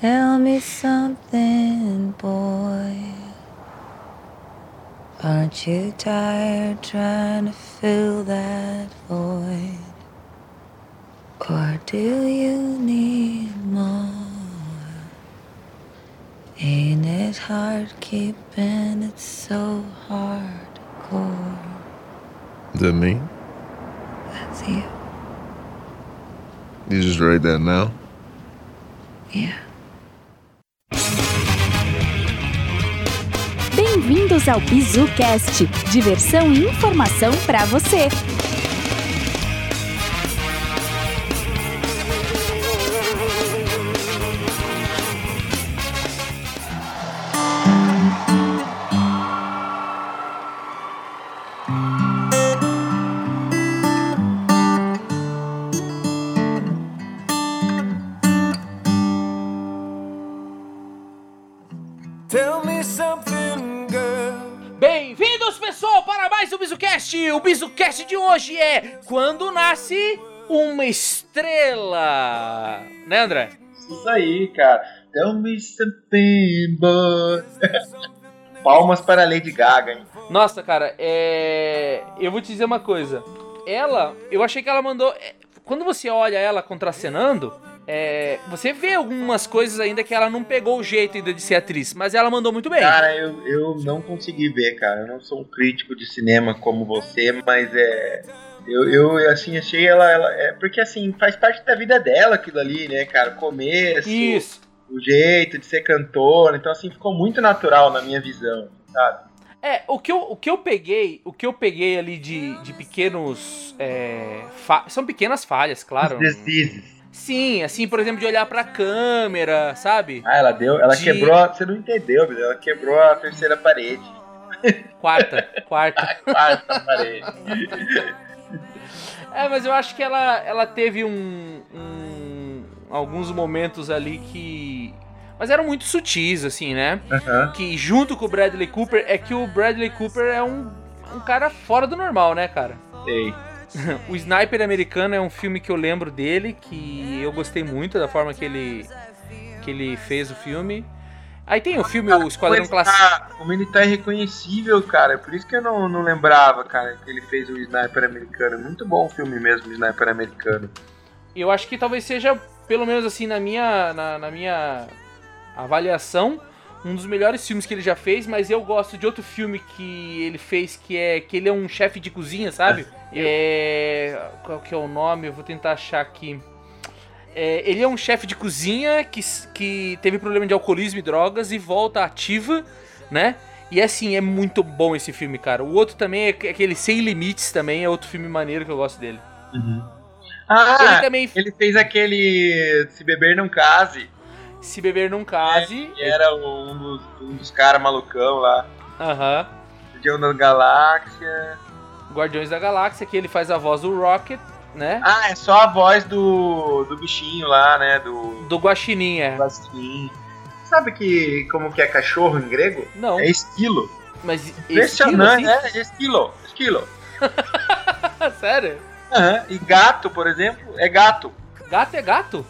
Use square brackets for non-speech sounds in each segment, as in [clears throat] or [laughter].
Tell me something, boy. Aren't you tired trying to fill that void? Or do you need more? Ain't it hard keeping it so hardcore? Is that me? That's you. You just write that now? Yeah. Bem-vindos ao BizuCast, diversão e informação para você. BizuCast! O BizuCast de hoje é Quando Nasce uma Estrela! Né, André? Isso aí, cara. Tell me something, boy. [laughs] Palmas para a Lady Gaga, hein? Nossa, cara, é... Eu vou te dizer uma coisa. Ela, eu achei que ela mandou... é, Quando você olha ela contracenando, é... você vê algumas coisas ainda que ela não pegou o jeito ainda de ser atriz, mas ela mandou muito bem. Cara, eu, eu não consegui ver, cara. Eu não sou um crítico de cinema como você, mas é. Eu, eu assim, achei ela, ela. É, porque assim, faz parte da vida dela aquilo ali, né, cara? O começo, Isso. o jeito de ser cantora. Então, assim, ficou muito natural na minha visão, sabe? É, o que eu, o que eu peguei, o que eu peguei ali de, de pequenos. é, São pequenas falhas, claro. Deslizes. Sim, assim, por exemplo, de olhar pra câmera, sabe? Ah, ela deu. Ela De- quebrou. Você não entendeu, Billy, Ela quebrou a terceira parede. Quarta, quarta. [laughs] Quarta parede. É, mas eu acho que ela, ela teve um, um- alguns momentos ali que. Mas eram muito sutis, assim, né? Aham. Que junto com o Bradley Cooper, é que o Bradley Cooper é um, um cara fora do normal, né, cara? Sei. O Sniper Americano é um filme que eu lembro dele, que eu gostei muito da forma que ele, que ele fez o filme. Aí tem o filme O Esquadrão Classe... tá- Como ele tá irreconhecível, cara. Por isso que eu não, não lembrava, cara, que ele fez o Sniper americano. Muito bom o filme mesmo, o Sniper americano. Eu acho que talvez seja, pelo menos assim, na minha, na, na minha avaliação, um dos melhores filmes que ele já fez, mas eu gosto de outro filme que ele fez, que é que ele é um chefe de cozinha, sabe? É. Qual que é o nome? Eu vou tentar achar aqui. É, ele é um chefe de cozinha que, que teve problema de alcoolismo e drogas e volta ativa, né? E assim, é muito bom esse filme, cara. O outro também é aquele Sem Limites também, é outro filme maneiro que eu gosto dele. Ah, Ele ele, também, fez aquele Se Beber Não Case. Se Beber Não Case, Que era um dos, um dos caras malucão lá. Aham. Guardião da Galáxia. Guardiões da Galáxia, que ele faz a voz do Rocket, né? Ah, é só a voz do, do bichinho lá, né? Do Do Guaxinim, é. Guaxinim. Sabe que como que é cachorro em grego? Não, É esquilo. mas esquilo, Impressionante, assim? é esquilo. Esquilo. [laughs] Sério? Aham. E gato, por exemplo, é gato. Gato é gato?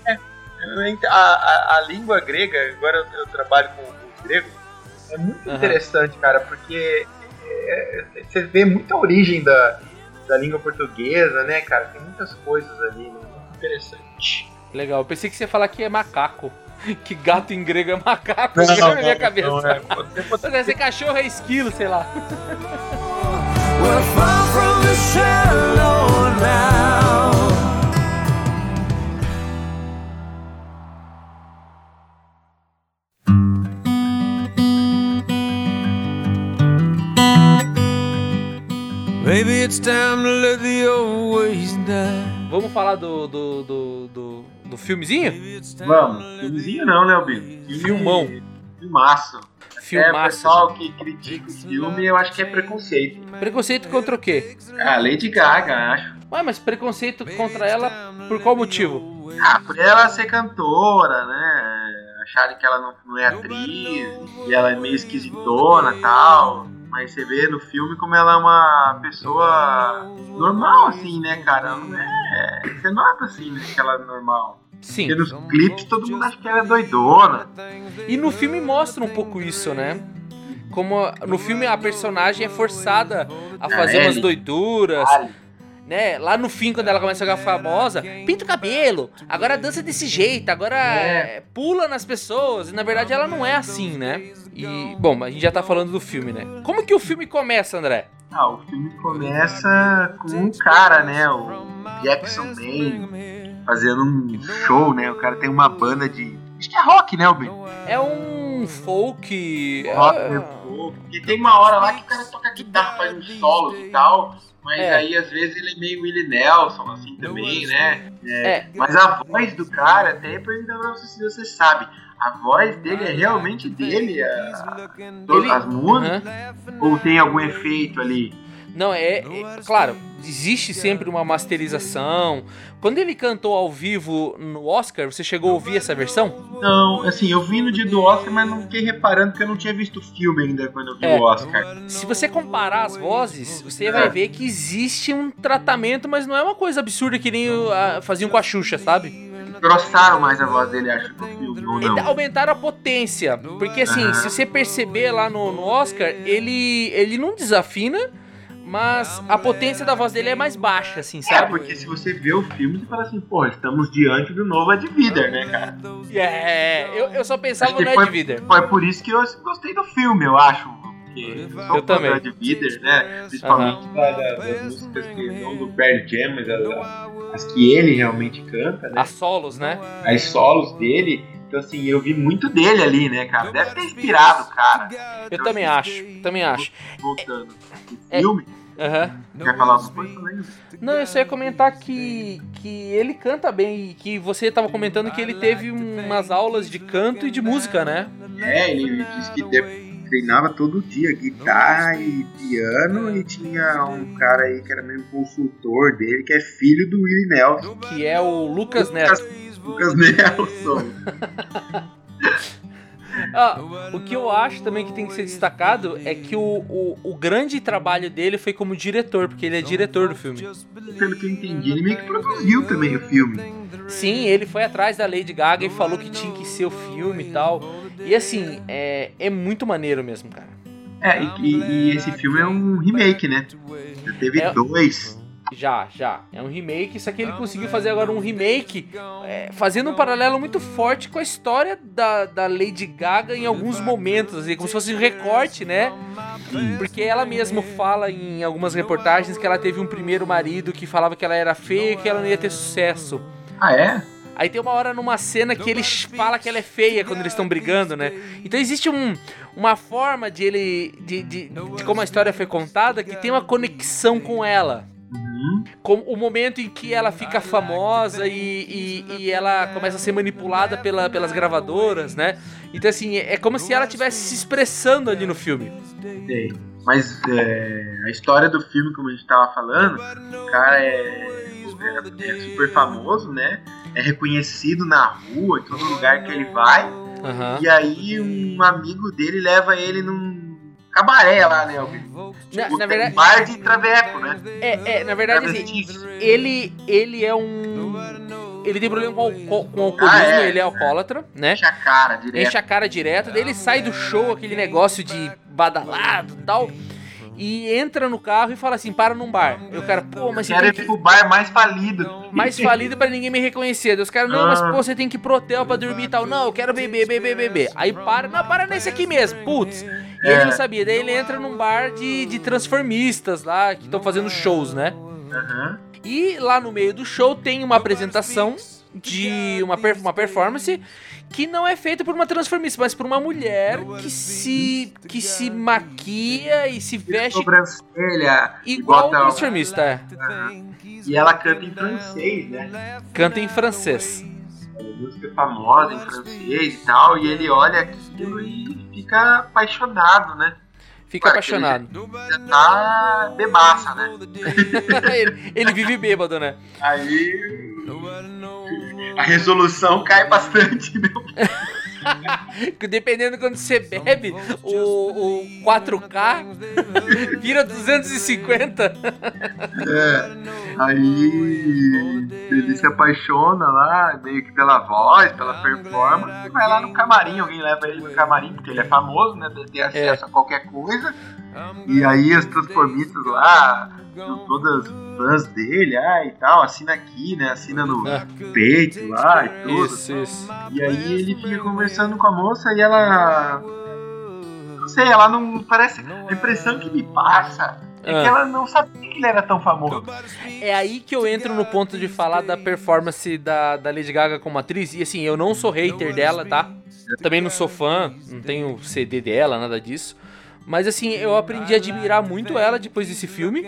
A, a, a língua grega, agora eu, eu trabalho com o grego, é muito Aham. interessante, cara, porque é, você vê muita origem da, da língua portuguesa, né, cara? Tem muitas coisas ali, né? Muito interessante. Legal, eu pensei que você ia falar que é macaco. [laughs] Que gato em grego é macaco, isso [laughs] na minha cabeça. não, é. Mas esse cachorro é esquilo, sei lá. We're far from the shallow now. Maybe it's time to let the old ways die. Vamos falar do, do, do, do, do filmezinho? Maybe it's time Vamos, to let filmezinho não, né? Filme- Filmão. Filmaço. É, o Filmaço. pessoal que critica o filme, eu acho que é preconceito. Preconceito contra o quê? Ah, Lady Gaga, acho. Ué, mas preconceito contra ela por qual motivo? Ah, por ela ser cantora, né? Acharem que ela não, não é atriz, e ela é meio esquisitona e tal. Mas você vê no filme como ela é uma pessoa normal, assim, né, cara? Não é. Você nota assim, né, que ela é normal. Sim. Porque nos clipes todo mundo acha que ela é doidona. E no filme mostra um pouco isso, né? Como no filme a personagem é forçada a fazer É, umas doiduras, Vale. Né? Lá no fim, quando ela começa a ficar famosa, pinta o cabelo, agora dança desse jeito, agora É. é, pula nas pessoas. E na verdade ela não é assim, né? E, bom, a gente já tá falando do filme, né? Como que o filme começa, André? Ah, o filme começa com um cara, né? O Jackson Maine fazendo um show, né? O cara tem uma banda de. Acho que é rock, né, Alvin? É um folk. Rock, é- né? Pô, Porque tem uma hora lá que o cara toca guitarra, faz uns solos e tal. Mas É. aí às vezes ele é meio Willie Nelson, assim também, né? É. Mas a voz do cara, até pra você se você sabe. A voz dele é realmente dele, a, todas Ele- as músicas? Ou tem algum efeito ali? Não, é, é- Claro, existe sempre uma masterização. Quando ele cantou ao vivo no Oscar, você chegou a ouvir essa versão? Não, assim, eu vi no dia do Oscar, mas não fiquei reparando porque eu não tinha visto o filme ainda quando eu vi É. o Oscar. Se você comparar as vozes, você vai ver que existe um tratamento, mas não é uma coisa absurda que nem a- faziam com a Xuxa, sabe? Grossaram mais a voz dele, acho, no filme, ou não? aumentaram a potência. Porque assim, se você perceber lá no, no Oscar, ele, ele não desafina, mas a potência da voz dele é mais baixa, assim, É, sabe? porque se você vê o filme, você fala assim, pô, estamos diante do novo Ed Vider, né, cara? É, eu, eu só pensava no foi- Ed Vider. Foi por isso que eu gostei do filme, eu acho. Porque eu Eu também. Ed Vider, né? Principalmente da- da- das músicas que não do Pearl Jam, mas as, as que ele realmente canta, né? As solos, né? As solos dele. Então, assim, eu vi muito dele ali, né, cara? Deve ter inspirado o cara. Eu também acho, também acho. Voltando É. filme. Aham. Quer falar alguma coisa? Aí. Não, eu só ia comentar que, que ele canta bem e que você tava comentando que ele teve umas aulas de canto e de música, né? É, ele disse que treinava todo dia guitarra e piano e tinha um cara aí que era meio consultor dele, que é filho do Willie Nelson, Que é o Lucas Neto. Lucas Nelson. [laughs] Ah, o que eu acho também que tem que ser destacado é que o, o, o grande trabalho dele foi como diretor, porque ele é diretor do filme. Pelo que eu entendi, ele meio que produziu também o filme. Sim, ele foi atrás da Lady Gaga e falou que tinha que ser o filme e tal. E assim, é, é muito maneiro mesmo, cara. É, e, e- e esse filme é um remake, né? Já teve É. dois. Já, já. É um remake, só que ele conseguiu fazer agora um remake é, fazendo um paralelo muito forte com a história da, da Lady Gaga em alguns momentos, assim, como se fosse um recorte, né? Porque ela mesma fala em algumas reportagens que ela teve um primeiro marido que falava que ela era feia e que ela não ia ter sucesso. Ah, é? Aí tem uma hora numa cena que ele fala que ela é feia quando eles estão brigando, né? Então existe um, uma forma de ele. De, de, de como a história foi contada que tem uma conexão com ela. Uhum. Como o momento em que ela fica famosa e, e, e ela começa a ser manipulada pela, pelas gravadoras, né? Então, assim, é como se ela estivesse se expressando ali no filme. Sei. Mas é, a história do filme, como a gente tava falando, o cara é, é- é super famoso, né? É reconhecido na rua, em todo lugar que ele vai. Aham. E aí um amigo dele leva ele num cabaré lá, né? Na, Tipo, na tem verdade, bar de traveco, né? é, é, na verdade, assim, ele, ele é um. Ele tem problema com, alco- com alcoolismo, Ah, é. ele é alcoólatra, né? Enche a cara direto. Enche a cara direto, daí ele sai do show, aquele negócio de badalado e tal, e entra no carro e fala assim: para num bar. E o cara, pô, mas você Quero tem ir que. pro bar mais falido. Mais falido pra ninguém me reconhecer. Os caras, não, mas Ah. pô, você tem que ir pro hotel pra dormir e tal. Não, eu quero beber, beber, beber. Aí para, não, para nesse aqui mesmo, putz. E ele É. não sabia, daí ele entra num bar de, de transformistas lá, que estão fazendo shows, né? Aham. E lá no meio do show tem uma apresentação de uma, per- uma performance que não é feita por uma transformista, mas por uma mulher que se que se maquia e se veste Sobrancelha. igual bota- transformista. é. E ela canta em francês, né? Canta em francês. É música famosa em francês e tal. E ele olha aquilo e fica apaixonado, né? Fica Ué, apaixonado. Já tá bebaça, né? [laughs] ele, ele vive bêbado, né? Aí. A resolução cai bastante, né? [laughs] dependendo de quando você bebe, o, o 4K vira 250. É. Aí ele se apaixona lá, meio que pela voz, pela performance, e vai lá no camarim, alguém leva ele no camarim, porque ele é famoso, né? Deve ter acesso a qualquer coisa. E aí as transformistas lá, todas fãs dele, ah, e tal, assina aqui, né? Assina no É. peito lá e tudo. Isso, isso. E aí ele fica conversando com a moça e ela. Não sei, ela não. Parece. A impressão que me passa é Ah. que ela não sabia que ele era tão famoso. É aí que eu entro no ponto de falar da performance da, da Lady Gaga como atriz. E assim, eu não sou hater dela, tá? Também não sou fã, não tenho CD dela, nada disso. Mas assim, eu aprendi a admirar muito ela depois desse filme.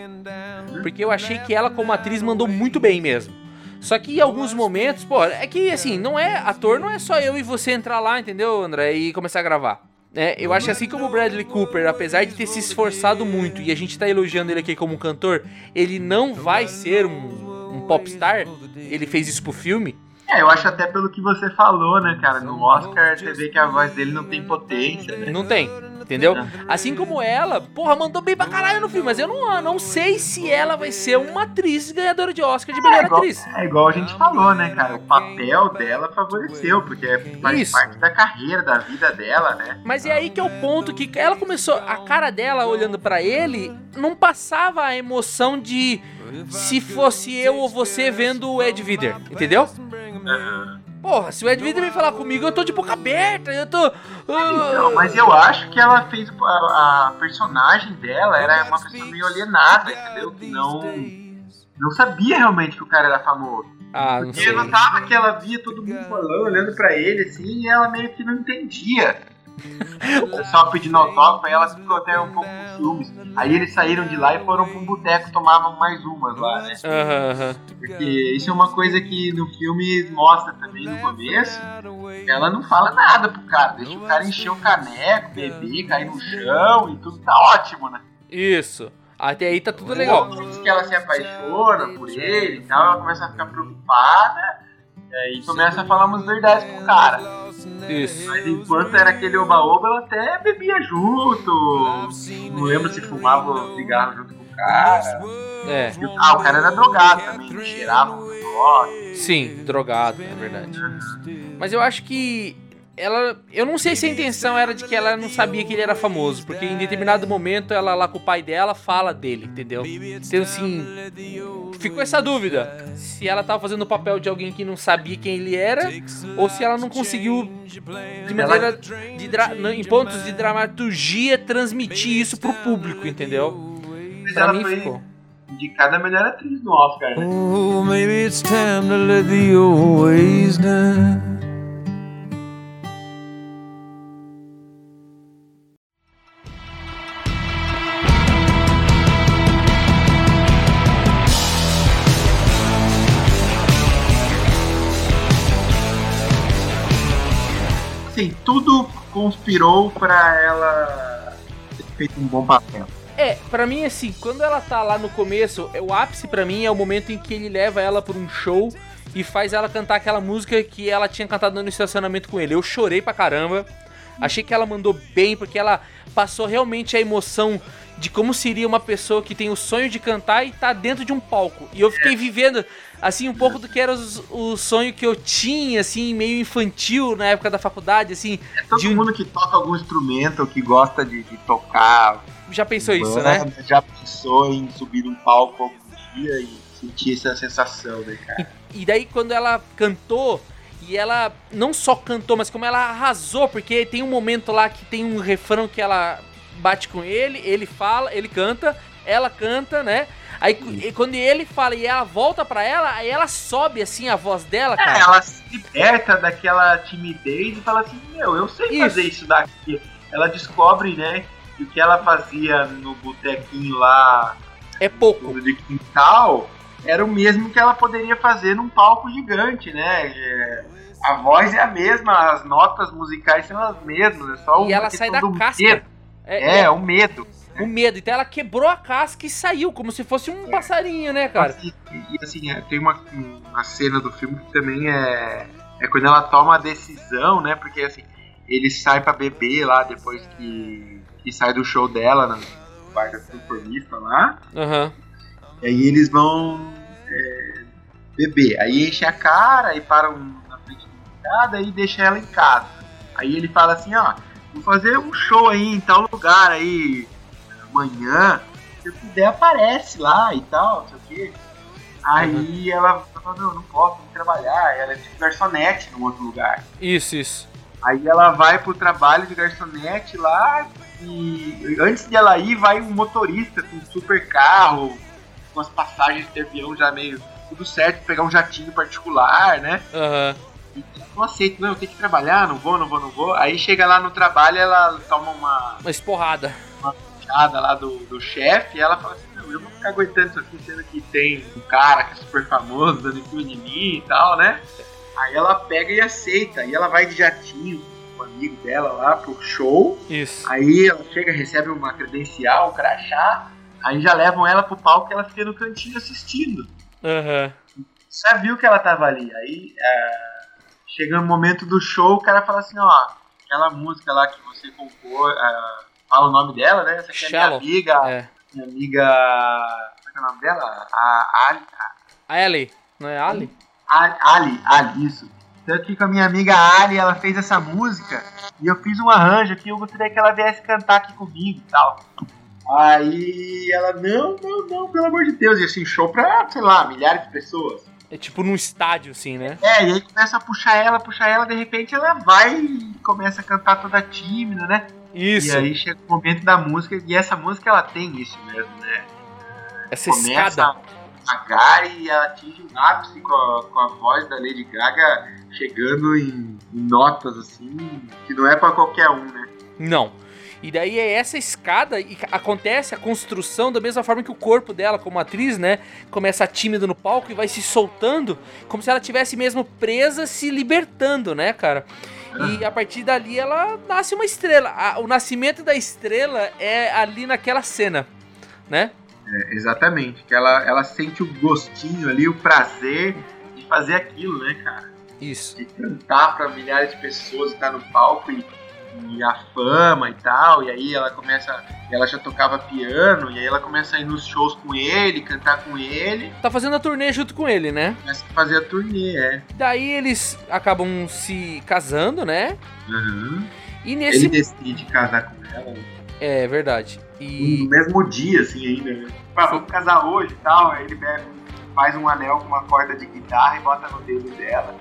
Porque eu achei que ela, como atriz, mandou muito bem mesmo. Só que em alguns momentos, pô, é que assim, não é. Ator não é só eu e você entrar lá, entendeu, André? E começar a gravar. É, eu acho que assim como o Bradley Cooper, apesar de ter se esforçado muito e a gente tá elogiando ele aqui como cantor, ele não vai ser um, um popstar. Ele fez isso pro filme. É, eu acho até pelo que você falou, né, cara? No Oscar você vê que a voz dele não tem potência, né? Não tem, entendeu? Assim como ela, porra, mandou bem pra caralho no filme, mas eu não, não sei se ela vai ser uma atriz ganhadora de Oscar de É melhor igual, atriz. é igual a gente falou, né, cara? O papel dela favoreceu, porque faz Isso. parte da carreira, da vida dela, né? Mas é aí que é o ponto que ela começou, a cara dela olhando pra ele, não passava a emoção de se fosse eu ou você vendo o Ed Vider, entendeu? Porra, se o Ed vem falar comigo, eu tô de boca aberta, eu tô. Não, ah, mas eu acho que ela fez. A, a personagem dela era uma pessoa meio alienada, entendeu? Que não. Não sabia realmente que o cara era famoso. Ah, não Porque sei. eu notava que ela via todo mundo falando, olhando pra ele assim, e ela meio que não entendia. Só pedindo autógrafo, aí ela ficou até um pouco com ciúmes. Aí eles saíram de lá e foram pra um boteco tomavam mais umas lá, né? Porque isso é uma coisa que no filme mostra também no começo. Ela não fala nada pro cara, deixa o cara encher o caneco, beber, cair no chão e tudo tá ótimo, né? Isso. Até aí tá tudo legal. Depois que ela se apaixona por ele e tal, ela começa a ficar preocupada e começa a falar umas verdades pro cara. Isso. Mas enquanto era aquele oba-oba, ela até bebia junto. Não lembro se fumava um cigarro junto com o cara. É. Ah, o cara era drogado também, cheirava um negócio. Sim, drogado, é verdade. Mas eu acho que ela. Eu não sei se a intenção era de que ela não sabia que ele era famoso, porque em determinado momento ela lá com o pai dela fala dele, entendeu? Então assim. Ficou essa dúvida. Se ela tava fazendo o papel de alguém que não sabia quem ele era, ou se ela não conseguiu, de maneira. De dra- em pontos de dramaturgia, transmitir isso pro público, entendeu? Pra ela mim ficou. indicada a melhor atriz no Oscar, né? Oh, maybe it's time to let the old ways down. Assim, tudo conspirou pra ela ter feito um bom papel. É, pra mim, assim, quando ela tá lá no começo, é, o ápice pra mim é o momento em que ele leva ela pra um show e faz ela cantar aquela música que ela tinha cantado no estacionamento com ele. Eu chorei pra caramba. Achei que ela mandou bem, porque ela passou realmente a emoção de como seria uma pessoa que tem o sonho de cantar e tá dentro de um palco. E eu fiquei vivendo, assim, um pouco do que era os- o sonho que eu tinha, assim, meio infantil na época da faculdade, assim. Todo de um- mundo que toca algum instrumento ou que gosta de, de tocar, Já pensou isso, banda, né? já pensou em subir num palco algum dia e sentir essa sensação, né, cara? E daí quando ela cantou, e ela não só cantou, mas como ela arrasou, porque tem um momento lá que tem um refrão que ela bate com ele, ele fala, ele canta, ela canta, né? Aí e quando ele fala e ela volta pra ela, aí ela sobe assim a voz dela, É, cara. ela se liberta daquela timidez e fala assim, meu, eu sei Isso. fazer isso daqui. Ela descobre, né, que o que ela fazia no botequinho lá É pouco. de quintal era o mesmo que ela poderia fazer num palco gigante, né? É, A voz é a mesma, as notas musicais são as mesmas, é só E ela sai questão da casca. medo. É, É, o medo. O medo. Então ela quebrou a casca e saiu, como se fosse um passarinho, né, cara? E, e, assim, é, tem uma, uma cena do filme que também é, é quando ela toma a decisão, né? Porque assim, ele sai pra beber lá depois que, que sai do show dela no bar da conformista lá. Aham. E aí eles vão é, beber. Aí enche a cara e param na frente da casa e deixa ela em casa. Aí ele fala assim, ó, vou fazer um show aí em tal lugar aí amanhã. Se eu puder, aparece lá e tal, não sei o quê. Aí ela fala, não, não posso, que trabalhar. Ela é tipo garçonete num outro lugar. Isso, isso. Aí ela vai pro trabalho de garçonete lá e antes de ela ir, vai um motorista com um super carro, com as passagens de avião já meio tudo certo, pegar um jatinho particular, né? Aham. E não aceito, não, eu tenho que trabalhar, não vou, não vou, não vou. Aí chega lá no trabalho, ela toma uma Uma esporrada. Lá do, do chefe ela fala assim, não, eu vou ficar aguentando isso aqui, sendo que tem um cara que é super famoso dando em cima de mim e tal, né? Aí ela pega e aceita, e ela vai de jatinho com o amigo dela lá pro show. Isso. Aí ela chega, recebe uma credencial, um crachá, aí já levam ela pro palco e ela fica no cantinho assistindo. Aham. Já viu que ela tava ali. Aí é, chega no momento do show, o cara fala assim, ó, aquela música lá que você compôs, é, fala o nome dela, né? Essa aqui é minha amiga, É. minha amiga. Como é que é o nome dela? A Ali. A Ellie. Não é Ali? Ali, Ali, Ali, isso. Então aqui com a minha amiga Ali, ela fez essa música e eu fiz um arranjo aqui, eu gostaria que ela viesse cantar aqui comigo e tal. Aí ela, não, não, não, pelo amor de Deus, e assim, show pra, sei lá, milhares de pessoas. É tipo num estádio, assim, né? É, e aí começa a puxar ela, puxar ela, de repente ela vai e começa a cantar toda tímida, né? Isso. E aí chega o momento da música, e essa música ela tem isso mesmo, né? Essa Começa escada. devagar e ela atinge um ápice com a, com a voz da Lady Gaga chegando em, em notas assim, que não é pra qualquer um, né? Não. E daí é essa escada e acontece a construção da mesma forma que o corpo dela, como atriz, né? Começa tímida no palco e vai se soltando, como se ela tivesse mesmo presa, se libertando, né, cara? E a partir dali ela nasce uma estrela. O nascimento da estrela é ali naquela cena, né? É, exatamente, que ela, ela sente o gostinho ali, o prazer de fazer aquilo, né, cara? Isso. de cantar pra milhares de pessoas, estar no palco e, e a fama e tal, e aí ela começa, ela já tocava piano, e aí ela começa a ir nos shows com ele, cantar com ele, Tá fazendo a turnê junto com ele, né? começa a fazer a turnê, é. Daí eles acabam se casando, né? Uhum. E nesse. Ele decide casar com ela né? É verdade. E. no mesmo dia, assim, ainda, né? Ah, vamos casar hoje e tal, aí ele bebe, faz um anel com uma corda de guitarra e bota no dedo dela.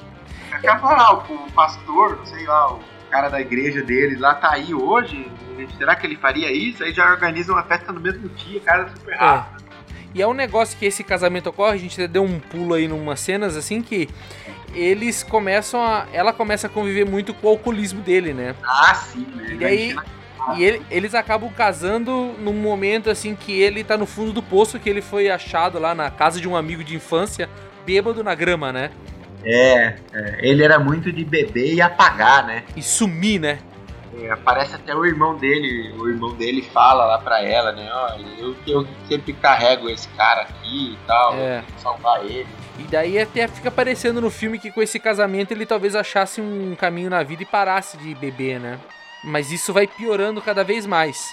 Acaba lá, o, o pastor, não sei lá, o cara da igreja deles lá tá aí hoje, será que ele faria isso? Aí já organiza uma festa no mesmo dia, cara, super rápido. E é um negócio que esse casamento ocorre, a gente até deu um pulo aí numas cenas assim que eles começam a. Ela começa a conviver muito com o alcoolismo dele, né? Ah, sim, né? E daí- E ele- eles acabam casando num momento assim que ele tá no fundo do poço, que ele foi achado lá na casa de um amigo de infância, bêbado na grama, né? É, é, ele era muito de beber e apagar, né? E sumir, né? É, aparece até o irmão dele, o irmão dele fala lá pra ela, né? Ó, eu eu sempre carrego esse cara aqui e tal, É. salvar ele. E daí até fica aparecendo no filme que com esse casamento ele talvez achasse um caminho na vida e parasse de beber, né? Mas isso vai piorando cada vez mais.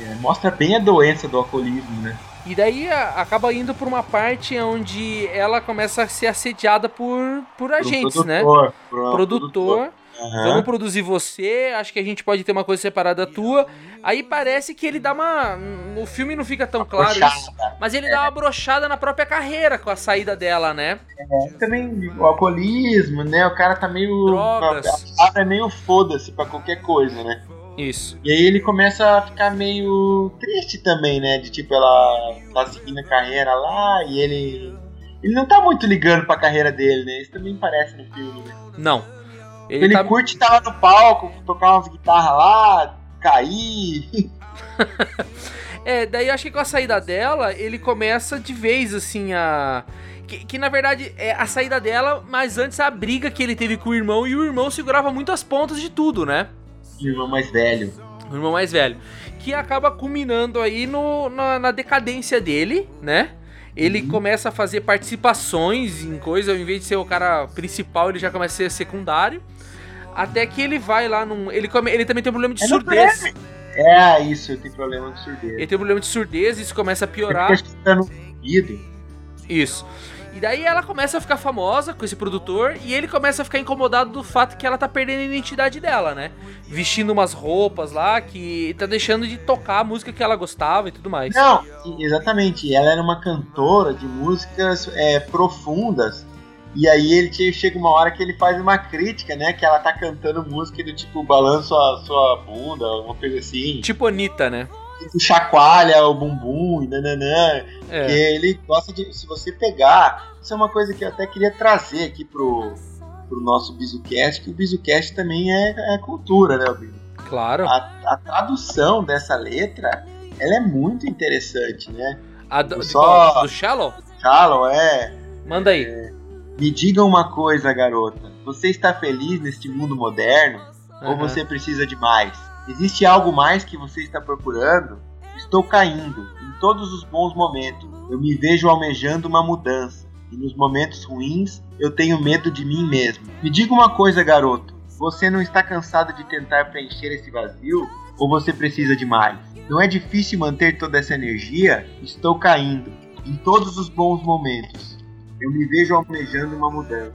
É, mostra bem a doença do alcoolismo, né? E daí a- acaba indo por uma parte onde ela começa a ser assediada por, por agentes, né? produtor, pro- Produtor, Aham. vamos produzir você, acho que a gente pode ter uma coisa separada tua. Aí parece que ele dá uma. No filme não fica tão claro isso, mas ele dá uma brochada na própria carreira com a saída dela, né? Também o alcoolismo, né? O cara tá meio. Drogas. A é meio foda-se pra qualquer coisa, né? Isso. E aí ele começa a ficar meio triste também, né? De tipo, ela tá seguindo a carreira lá e ele. Ele não tá muito ligando pra carreira dele, né? Isso também parece no filme, né? Não. Ele, Ele, tá. curte estar lá no palco, tocar umas guitarras lá, cair. [laughs] É, daí eu acho que com a saída dela, ele começa de vez, assim, a. Que, que, na verdade é a saída dela, mas antes a briga que ele teve com o irmão, e o irmão segurava muito as pontas de tudo, né? O irmão mais velho. O irmão mais velho. Que acaba culminando aí no, na, na decadência dele, né? Ele começa a fazer participações em coisa, ao invés de ser o cara principal, ele já começa a ser secundário. Até que ele vai lá num. Ele, come... ele também tem um problema de É surdez. É, isso, eu tenho problema de surdez. Ele tem um problema de surdez, isso começa a piorar. Acho que tá no ouvido. Isso. E daí ela começa a ficar famosa com esse produtor e ele começa a ficar incomodado do fato que ela tá perdendo a identidade dela, né? Vestindo umas roupas lá que tá deixando de tocar a música que ela gostava e tudo mais. Não, exatamente. Ela era uma cantora de músicas é, profundas. E aí ele che- chega uma hora que ele faz uma crítica, né? Que ela tá cantando música do tipo balança a sua bunda, uma coisa assim. Tipo Anitta, né? Chacoalha o bumbum e nananã. É. Que ele gosta de. Se você pegar. Isso é uma coisa que eu até queria trazer aqui pro, pro nosso Bizucast, que o Bizucast também é, é cultura, né, Bizu? Claro. A, a tradução dessa letra ela é muito interessante, né? A do, Só- do Shallow? Shallow é. Manda aí. Me diga uma coisa, garota. Você está feliz neste mundo moderno? Ou Aham. você precisa de mais? Existe algo mais que você está procurando? Estou caindo em todos os bons momentos. Eu me vejo almejando uma mudança. E nos momentos ruins, eu tenho medo de mim mesmo. Me diga uma coisa, garoto. Você não está cansado de tentar preencher esse vazio? Ou você precisa de mais? Não é difícil manter toda essa energia? Estou caindo em todos os bons momentos. Eu me vejo almejando uma mudança.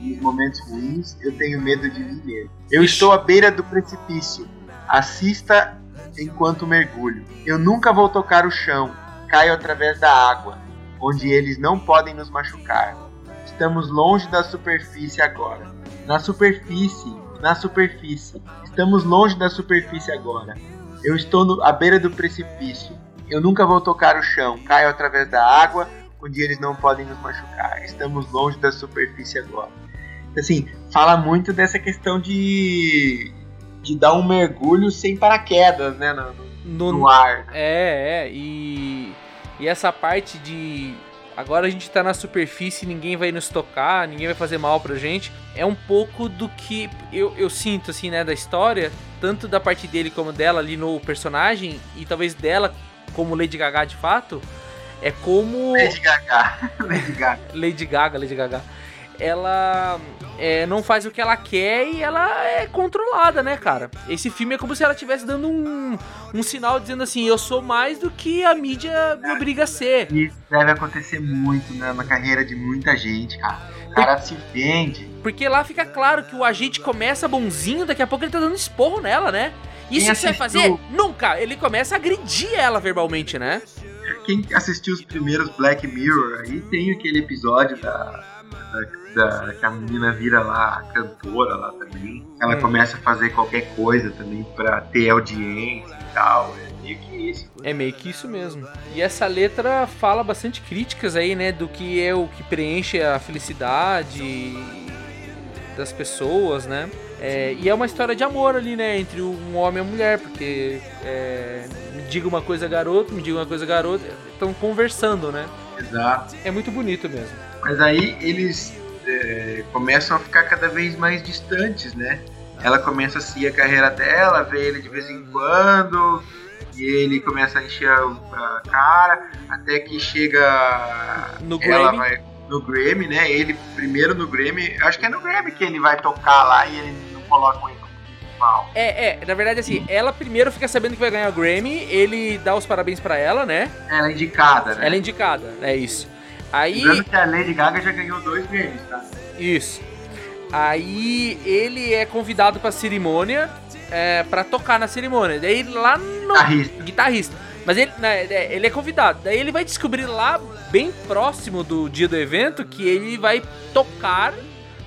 E nos momentos ruins, eu tenho medo de mim mesmo. Eu estou à beira do precipício. Assista enquanto mergulho. Eu nunca vou tocar o chão. Caio através da água, onde eles não podem nos machucar. Estamos longe da superfície agora. Na superfície, na superfície. Estamos longe da superfície agora. Eu estou no- à beira do precipício. Eu nunca vou tocar o chão. Caio através da água, onde eles não podem nos machucar. Estamos longe da superfície agora. Assim, fala muito dessa questão de de dar um mergulho sem paraquedas, né, no, no- No, ar. É, é, e, e essa parte de agora a gente tá na superfície, ninguém vai nos tocar, ninguém vai fazer mal pra gente, é um pouco do que eu, eu sinto, assim, né, da história, tanto da parte dele como dela ali no personagem, e talvez dela como Lady Gaga de fato, é como... Lady Gaga. [laughs] Lady Gaga. Lady Gaga, Lady Gaga. Ela é, não faz o que ela quer e ela é controlada, né, cara? Esse filme é como se ela estivesse dando um, um sinal dizendo assim: eu sou mais do que a mídia me obriga a ser. Isso deve acontecer muito né, na carreira de muita gente, cara. O cara se vende. Porque lá fica claro que o agente começa bonzinho, daqui a pouco ele tá dando esporro nela, né? Isso Quem que você vai fazer? Nunca! Ele começa a agredir ela verbalmente, né? Quem assistiu os primeiros Black Mirror aí tem aquele episódio da, da, da- que a menina vira lá cantora lá também. Ela Hum. começa a fazer qualquer coisa também pra ter audiência e tal. É meio que isso. É meio que isso mesmo. E essa letra fala bastante críticas aí, né? Do que é o que preenche a felicidade das pessoas, né? É, e é uma história de amor ali, né? Entre um homem e uma mulher, porque é, me diga uma coisa garoto, me diga uma coisa garota, estão conversando, né? Exato. É muito bonito mesmo. Mas aí eles é, começam a ficar cada vez mais distantes, né? Ela começa a seguir a carreira dela, vê ele de vez em quando, e ele começa a encher a cara, até que chega. No ela Grammy. vai no Grammy, né? Ele primeiro no Grammy, acho que é no Grammy que ele vai tocar lá e ele não coloca como principal. É, é, na verdade assim, ela primeiro fica sabendo que vai ganhar o Grammy, ele dá os parabéns pra ela, né? Ela é indicada, né? Ela é indicada, é isso. Aí. Lembrando que a Lady Gaga já ganhou dois Grammys, tá? Isso. Aí ele é convidado pra cerimônia é, para tocar na cerimônia. Daí lá no. Guitarrista. Guitarrista. Mas ele, né, é, ele é convidado. Daí ele vai descobrir lá, bem próximo do dia do evento, que ele vai tocar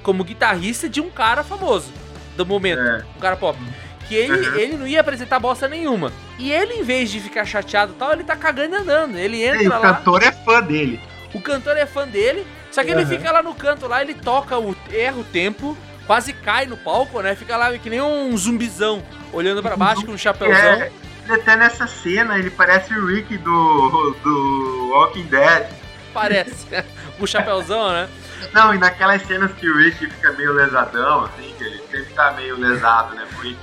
como guitarrista de um cara famoso do momento. É. Um cara pop. Que ele, Uhum. ele não ia apresentar bosta nenhuma. E ele, em vez de ficar chateado e tal, ele tá cagando e andando. Ele E entra o lá. cantor é fã dele. O cantor é fã dele, só que ele Uhum. fica lá no canto lá, ele toca, o, erra o tempo, quase cai no palco, né? Fica lá que nem um zumbizão, olhando pra baixo com um chapéuzão. É, ele até nessa cena, ele parece o Rick do, do Walking Dead. Parece. o chapéuzão, né? Não, e naquelas cenas que o Rick fica meio lesadão, assim, que ele sempre tá meio lesado, né? Por isso.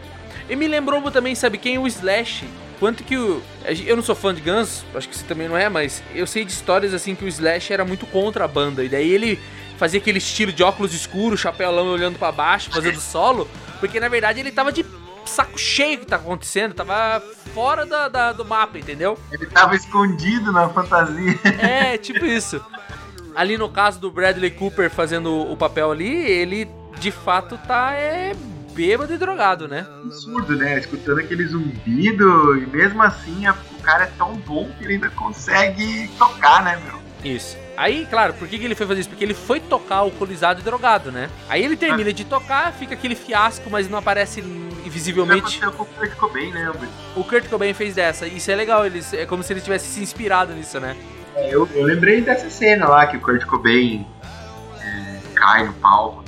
E me lembrou também, sabe quem? O Slash. Quanto que o. Eu não sou fã de Guns, acho que você também não é, mas eu sei de histórias assim que o Slash era muito contra a banda. E daí ele fazia aquele estilo de óculos escuros, chapéuzão olhando pra baixo, fazendo solo. Porque na verdade ele tava de saco cheio que tá acontecendo, tava fora da, da- do mapa, entendeu? Ele tava escondido na fantasia. É, tipo isso. Ali no caso do Bradley Cooper fazendo o papel ali, ele de fato tá é, bêbado e drogado, né? Absurdo, né? Escutando aquele zumbido e mesmo assim a- o cara é tão bom que ele ainda consegue tocar, né, meu? Isso. Aí, claro, por que, que ele foi fazer isso? Porque ele foi tocar alcoolizado e drogado, né? Aí ele termina de tocar, fica aquele fiasco, mas não aparece visivelmente. o Kurt Cobain, né? O Kurt Cobain fez dessa. Isso é legal, ele, é como se ele tivesse se inspirado nisso, né? É, eu, eu lembrei dessa cena lá que o Kurt Cobain é, cai no palco.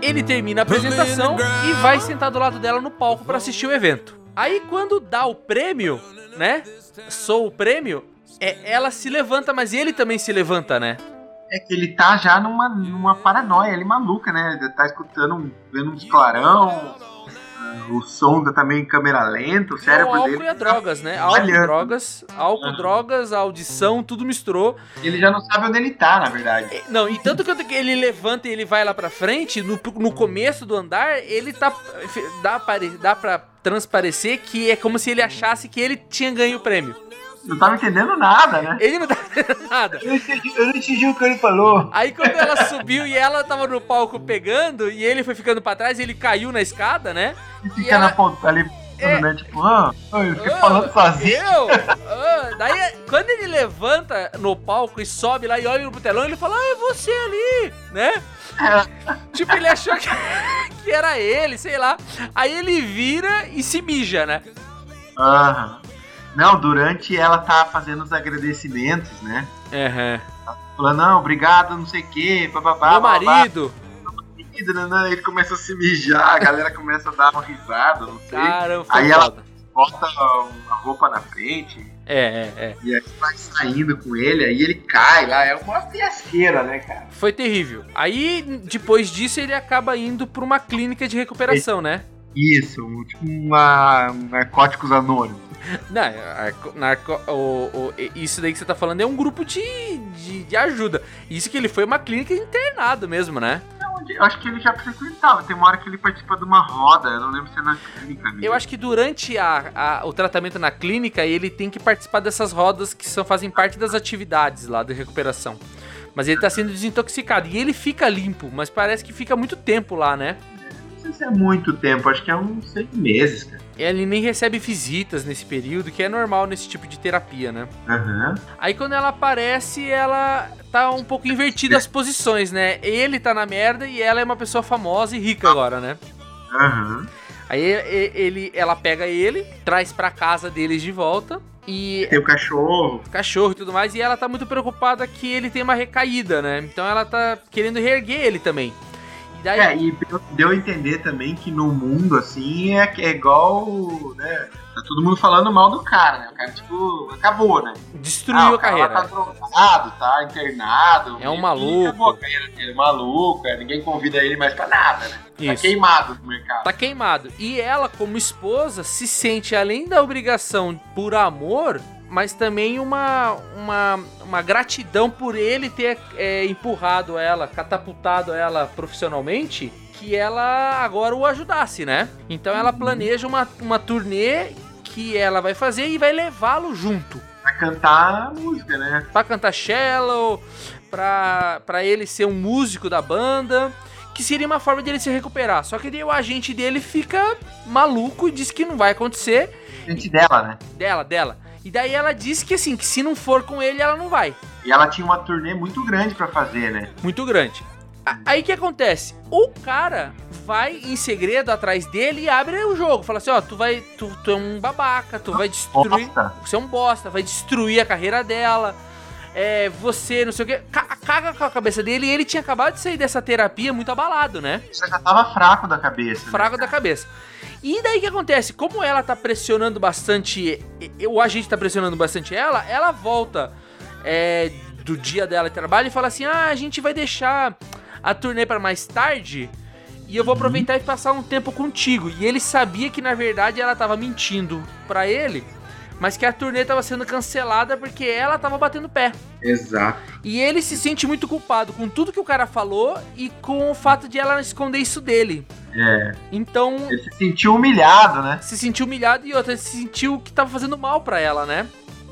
Ele termina a apresentação e vai sentar do lado dela no palco pra assistir o evento. Aí quando dá o prêmio, né? Sou o prêmio, é, ela se levanta, mas ele também se levanta, né? É que ele tá já numa, numa paranoia ali maluca, né? Ele tá escutando, um- vendo uns clarão, ah, o som tá também em câmera lenta, o É cérebro álcool dele. e a drogas, né? Álcool, drogas, álcool, Aham. drogas, audição, tudo misturou. Ele já não sabe onde ele tá, na verdade. É, Não, e tanto que ele levanta e ele vai lá pra frente, no, no começo do andar, ele tá. Dá, pare- dá pra transparecer que é como se ele achasse que ele tinha ganho o prêmio. Não tava entendendo nada, né? Ele não tá entendendo nada. Eu não entendi, eu não entendi o que ele falou. Aí quando ela subiu e ela tava no palco pegando, e ele foi ficando pra trás, ele caiu na escada, né? E E fica ela- na ponta ali, É. né? Tipo, ah, ah, ele fica Ah, falando sozinho. Eu? Ah, daí, quando ele levanta no palco e sobe lá e olha pro telão, ele fala, ah, é você ali, né? tipo, ele achou que, que era ele, sei lá. Aí ele vira e se mija, né? Aham. Não, durante ela tá fazendo os agradecimentos, né? Aham. Falando, não, obrigado, não sei o quê, bababá. Meu marido, Marido, né, né, Ele começa a se mijar, a galera começa a dar uma risada, não sei. caramba, Aí ela- foda. Bota uma roupa na frente É, é, é. e aí vai saindo com ele, aí ele cai lá. É uma fiasqueira, né, cara? Foi terrível. Aí, depois disso, ele acaba indo pra uma clínica de recuperação, né? Isso, tipo uma um narcóticos anônimos. Não, arco- narco, o, o- isso daí que você tá falando é um grupo de, de, de ajuda. Isso que ele foi uma clínica internado mesmo, né? Eu acho que ele já frequentava. Tem uma hora que ele participa de uma roda, eu não lembro se é na clínica. Eu acho que durante a, a- o tratamento na clínica, ele tem que participar dessas rodas que são, fazem parte das atividades lá de recuperação. Mas ele tá sendo desintoxicado. E ele fica limpo, mas parece que fica muito tempo lá, né? Sei se é muito tempo, acho que é uns seis meses, cara. Ele nem recebe visitas nesse período, que é normal nesse tipo de terapia, né? Aham. Aí quando ela aparece, ela tá um pouco invertida as posições, né? Ele tá na merda e ela é uma pessoa famosa e rica agora, né? Aham. Aí ele, ela pega ele, traz pra casa deles de volta e Tem o cachorro. cachorro e tudo mais, e ela tá muito preocupada que ele tem uma recaída, né? Então ela tá querendo reerguer ele também. E daí, É, e deu a entender também que no mundo, assim, é, é igual, né? Tá todo mundo falando mal do cara, né? O cara, tipo, acabou, né? destruiu Ah, o a cara carreira. Tá drogado, tá internado. É um maluco. acabou a carreira dele, maluco, é, ninguém convida ele mais pra nada, né? Tá Isso. queimado no mercado. Tá queimado. E ela, como esposa, se sente, além da obrigação por amor, mas também uma, uma, uma gratidão por ele ter é, empurrado ela, catapultado ela profissionalmente, que ela agora o ajudasse, né? Então ela planeja uma, uma turnê que ela vai fazer e vai levá-lo junto. Pra cantar a música, né? Pra cantar cello, pra, pra ele ser um músico da banda, que seria uma forma dele se recuperar. Só que daí o agente dele fica maluco e diz que não vai acontecer. Gente dela, né? Dela, dela. E daí ela diz que assim, que se não for com ele, ela não vai. E ela tinha uma turnê muito grande pra fazer, né? Muito grande. Aí o que acontece? O cara vai em segredo atrás dele e abre o jogo. Fala assim, ó, tu vai. Tu, tu é um babaca, tu vai destruir. Bosta. Você é um bosta, vai destruir a carreira dela. É, você, não sei o que. Caga com a cabeça dele e ele tinha acabado de sair dessa terapia muito abalado, né? Você já tava fraco da cabeça. né, Fraco da cara? cabeça. E daí o que acontece? Como ela tá pressionando bastante. O agente tá pressionando bastante ela, ela volta é, do dia dela de trabalho e fala assim: ah, a gente vai deixar a turnê pra mais tarde e eu vou aproveitar e passar um tempo contigo. E ele sabia que na verdade ela tava mentindo pra ele, mas que a turnê tava sendo cancelada porque ela tava batendo pé. Exato. E ele se sente muito culpado com tudo que o cara falou e com o fato de ela esconder isso dele. É. Então, Ele se sentiu humilhado, né? se sentiu humilhado e outra, se sentiu que tava fazendo mal pra ela, né?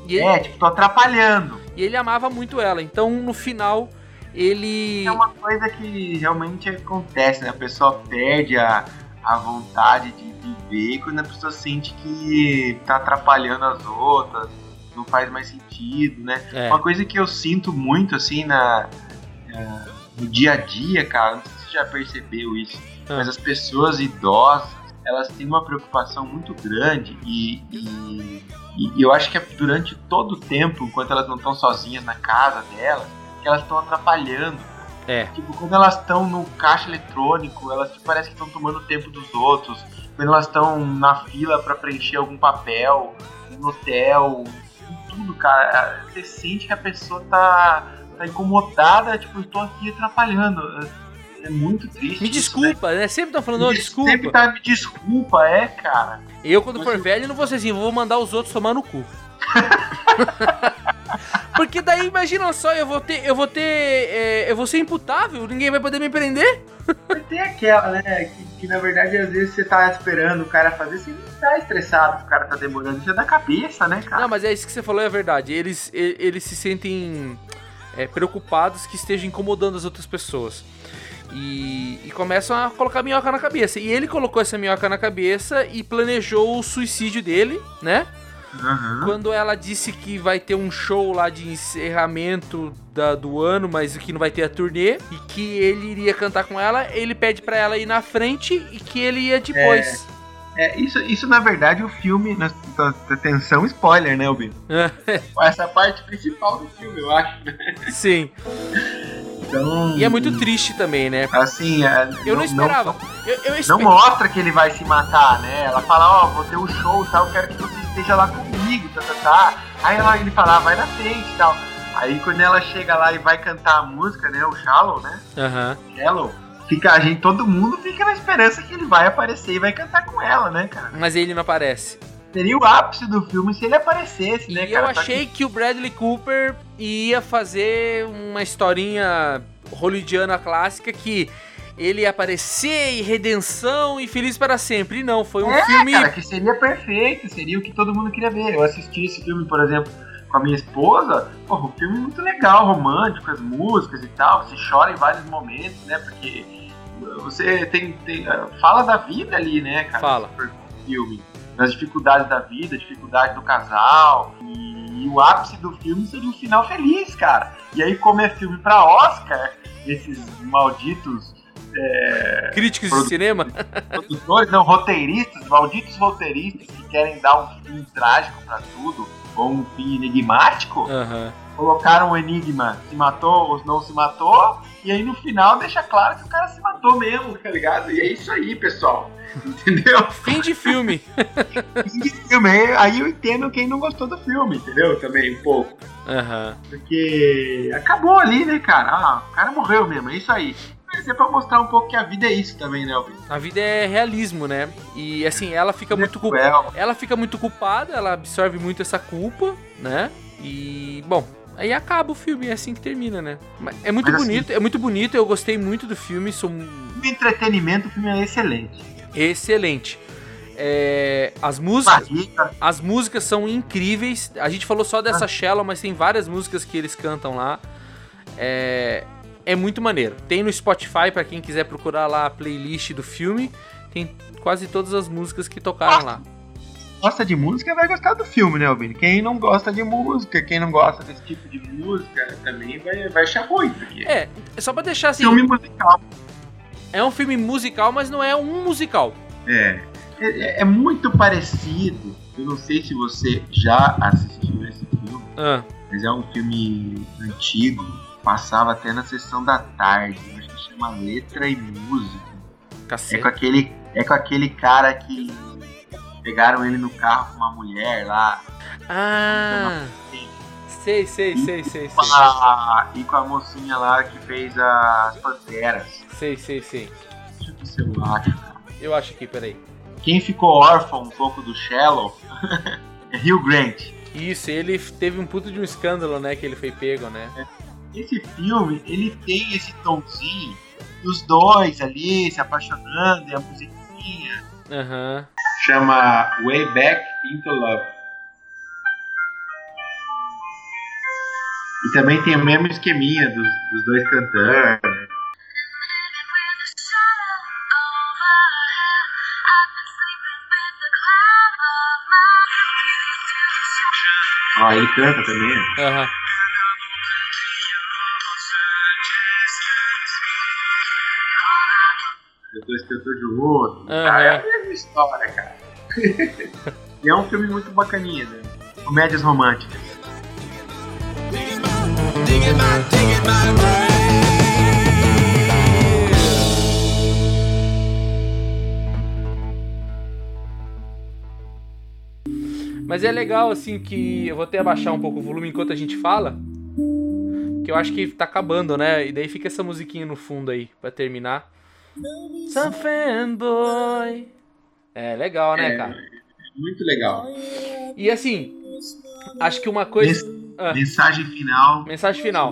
E ele, É, tipo, tô atrapalhando. e ele amava muito ela. Então, no final, ele. É uma coisa que realmente acontece, né? A pessoa perde a, a vontade de viver quando a pessoa sente que tá atrapalhando as outras, não faz mais sentido, né? É. Uma coisa que eu sinto muito, assim, na, é, no dia a dia, cara, não sei se você já percebeu isso, Ah. mas as pessoas idosas, elas têm uma preocupação muito grande e, e, e eu acho que é durante todo o tempo, enquanto elas não estão sozinhas na casa delas, que elas estão atrapalhando. É. Tipo, quando elas estão no caixa eletrônico, elas tipo, parece que estão tomando o tempo dos outros. Quando elas estão na fila pra preencher algum papel, no hotel, tudo, cara. Você sente que a pessoa tá, tá incomodada, tipo, eu tô aqui atrapalhando. É muito triste. Me isso, desculpa, né? Sempre estão né? falando, "Ô, Sempre desculpa. tá me desculpa, é, cara. Eu, quando for Mas- velho, não vou ser assim, vou mandar os outros tomar no cu. [laughs] Porque daí, imagina só, eu vou ter. Eu vou ter. é, eu vou ser imputável, ninguém vai poder me prender. Tem aquela, né? Que, que, na verdade às vezes você tá esperando o cara fazer, você não tá estressado o cara tá demorando, isso é da cabeça, né, cara? Não, mas é isso que você falou, é verdade. Eles, eles se sentem é, preocupados que esteja incomodando as outras pessoas. E, e começam a colocar minhoca na cabeça. E ele colocou essa minhoca na cabeça e planejou o suicídio dele, né? Uhum. Quando ela disse que vai ter um show lá de encerramento da- do ano, mas que não vai ter a turnê, e que ele iria cantar com ela, ele pede pra ela ir na frente e que ele ia depois. É, isso, isso na verdade o filme. na- tá- Atenção, spoiler, né, Albino? [laughs] Essa parte principal do filme, eu acho. [laughs] Sim. Então. E é muito triste também, né? Assim, é, Eu não esperava. Eu, eu Não, mostra que ele vai se matar, né? Ela fala, ó, vou ter um show e tal, quero que você esteja lá comigo, tá, tá, tá. Aí ela, ele fala, ah, vai na frente e tal. Aí quando ela chega lá e vai cantar a música, né? O Shallow, né? Aham. Shallow. Fica, a gente, todo mundo fica na esperança que ele vai aparecer e vai cantar com ela, né, cara? Mas ele não aparece. Seria o ápice do filme se ele aparecesse, né, e cara? eu que- achei que o Bradley Cooper ia fazer uma historinha hollywoodiana clássica que ele ia aparecer e redenção e feliz para sempre. E não, foi um É, filme. cara, que seria perfeito, seria o que todo mundo queria ver. Eu assisti esse filme, por exemplo, com a minha esposa, porra, um filme muito legal, romântico, as músicas e tal, você chora em vários momentos, né? Porque você tem, tem fala da vida ali, né, cara? Fala. Filme, das dificuldades da vida, dificuldade do casal. E, e o ápice do filme seria um final feliz, cara. E aí, como é filme pra Oscar, esses malditos Críticos de cinema. produtores, não, roteiristas, malditos roteiristas que querem dar um fim trágico pra tudo, ou um fim enigmático, Aham. colocaram o enigma, se matou ou não se matou, e aí no final deixa claro que o cara se matou mesmo, tá ligado? E é isso aí, pessoal. [laughs] Entendeu? Fim de filme. [laughs] Fim de filme. Aí- eu entendo quem não gostou do filme, entendeu? Também um pouco. Aham. Porque acabou ali, né, cara? Ah, o cara morreu mesmo, é isso aí. Mas é pra mostrar um pouco que a vida é isso também, né, Alvin? A vida é realismo, né? E assim, ela fica muito culpada. Ela fica muito culpada, ela absorve muito essa culpa, né? E, bom, aí acaba o filme, é assim que termina, né? É muito Mas, assim- bonito, é muito bonito, eu gostei muito do filme, sou O entretenimento, o filme é excelente. excelente. É, as músicas, Barriga, as músicas são incríveis. A gente falou só dessa Shallow, mas tem várias músicas que eles cantam lá. É, é muito maneiro. Tem no Spotify pra quem quiser procurar lá a playlist do filme. Tem quase todas as músicas que tocaram lá. gosta de música vai gostar do filme, né, Albino? Quem não gosta de música, quem não gosta desse tipo de música, também vai, vai achar ruim. Porque É, é só pra deixar assim. filme musical. É um filme musical, mas não é um musical. É, é, é muito parecido. Eu não sei se você já assistiu esse filme, Ah, mas é um filme antigo. Passava até na sessão da tarde. Acho que chama Letra e Música. É com aquele, é com aquele cara que pegaram ele no carro com uma mulher lá. Ah, Sei, sei, sei, sei, sei. a- e com a mocinha lá que fez as Panteras. Sei, sei, sei. Deixa eu ver se eu acho, cara. Eu acho aqui, peraí. Quem ficou órfão um pouco do Shallow [laughs] é Hugh Grant. Isso, ele teve um puto de um escândalo, né? Que ele foi pego, né? Esse filme, ele tem esse tomzinho dos dois ali se apaixonando e a musiquinha. Aham. Chama Way Back Into Love. E também tem o mesmo esqueminha dos, dos dois cantando. Ó, ele canta também. Aham. Os dois cantam de outro. Cara, é a mesma história, cara. [laughs] e é um filme muito bacaninha, né? Comédias românticas. Mas é legal, assim, que eu vou até abaixar um pouco o volume enquanto a gente fala. Que eu acho que tá acabando, né? E daí fica essa musiquinha no fundo aí, pra terminar. Some fanboy. É legal, né, É. cara? Muito legal. E assim, acho que uma coisa. Ah, Mensagem final mensagem final.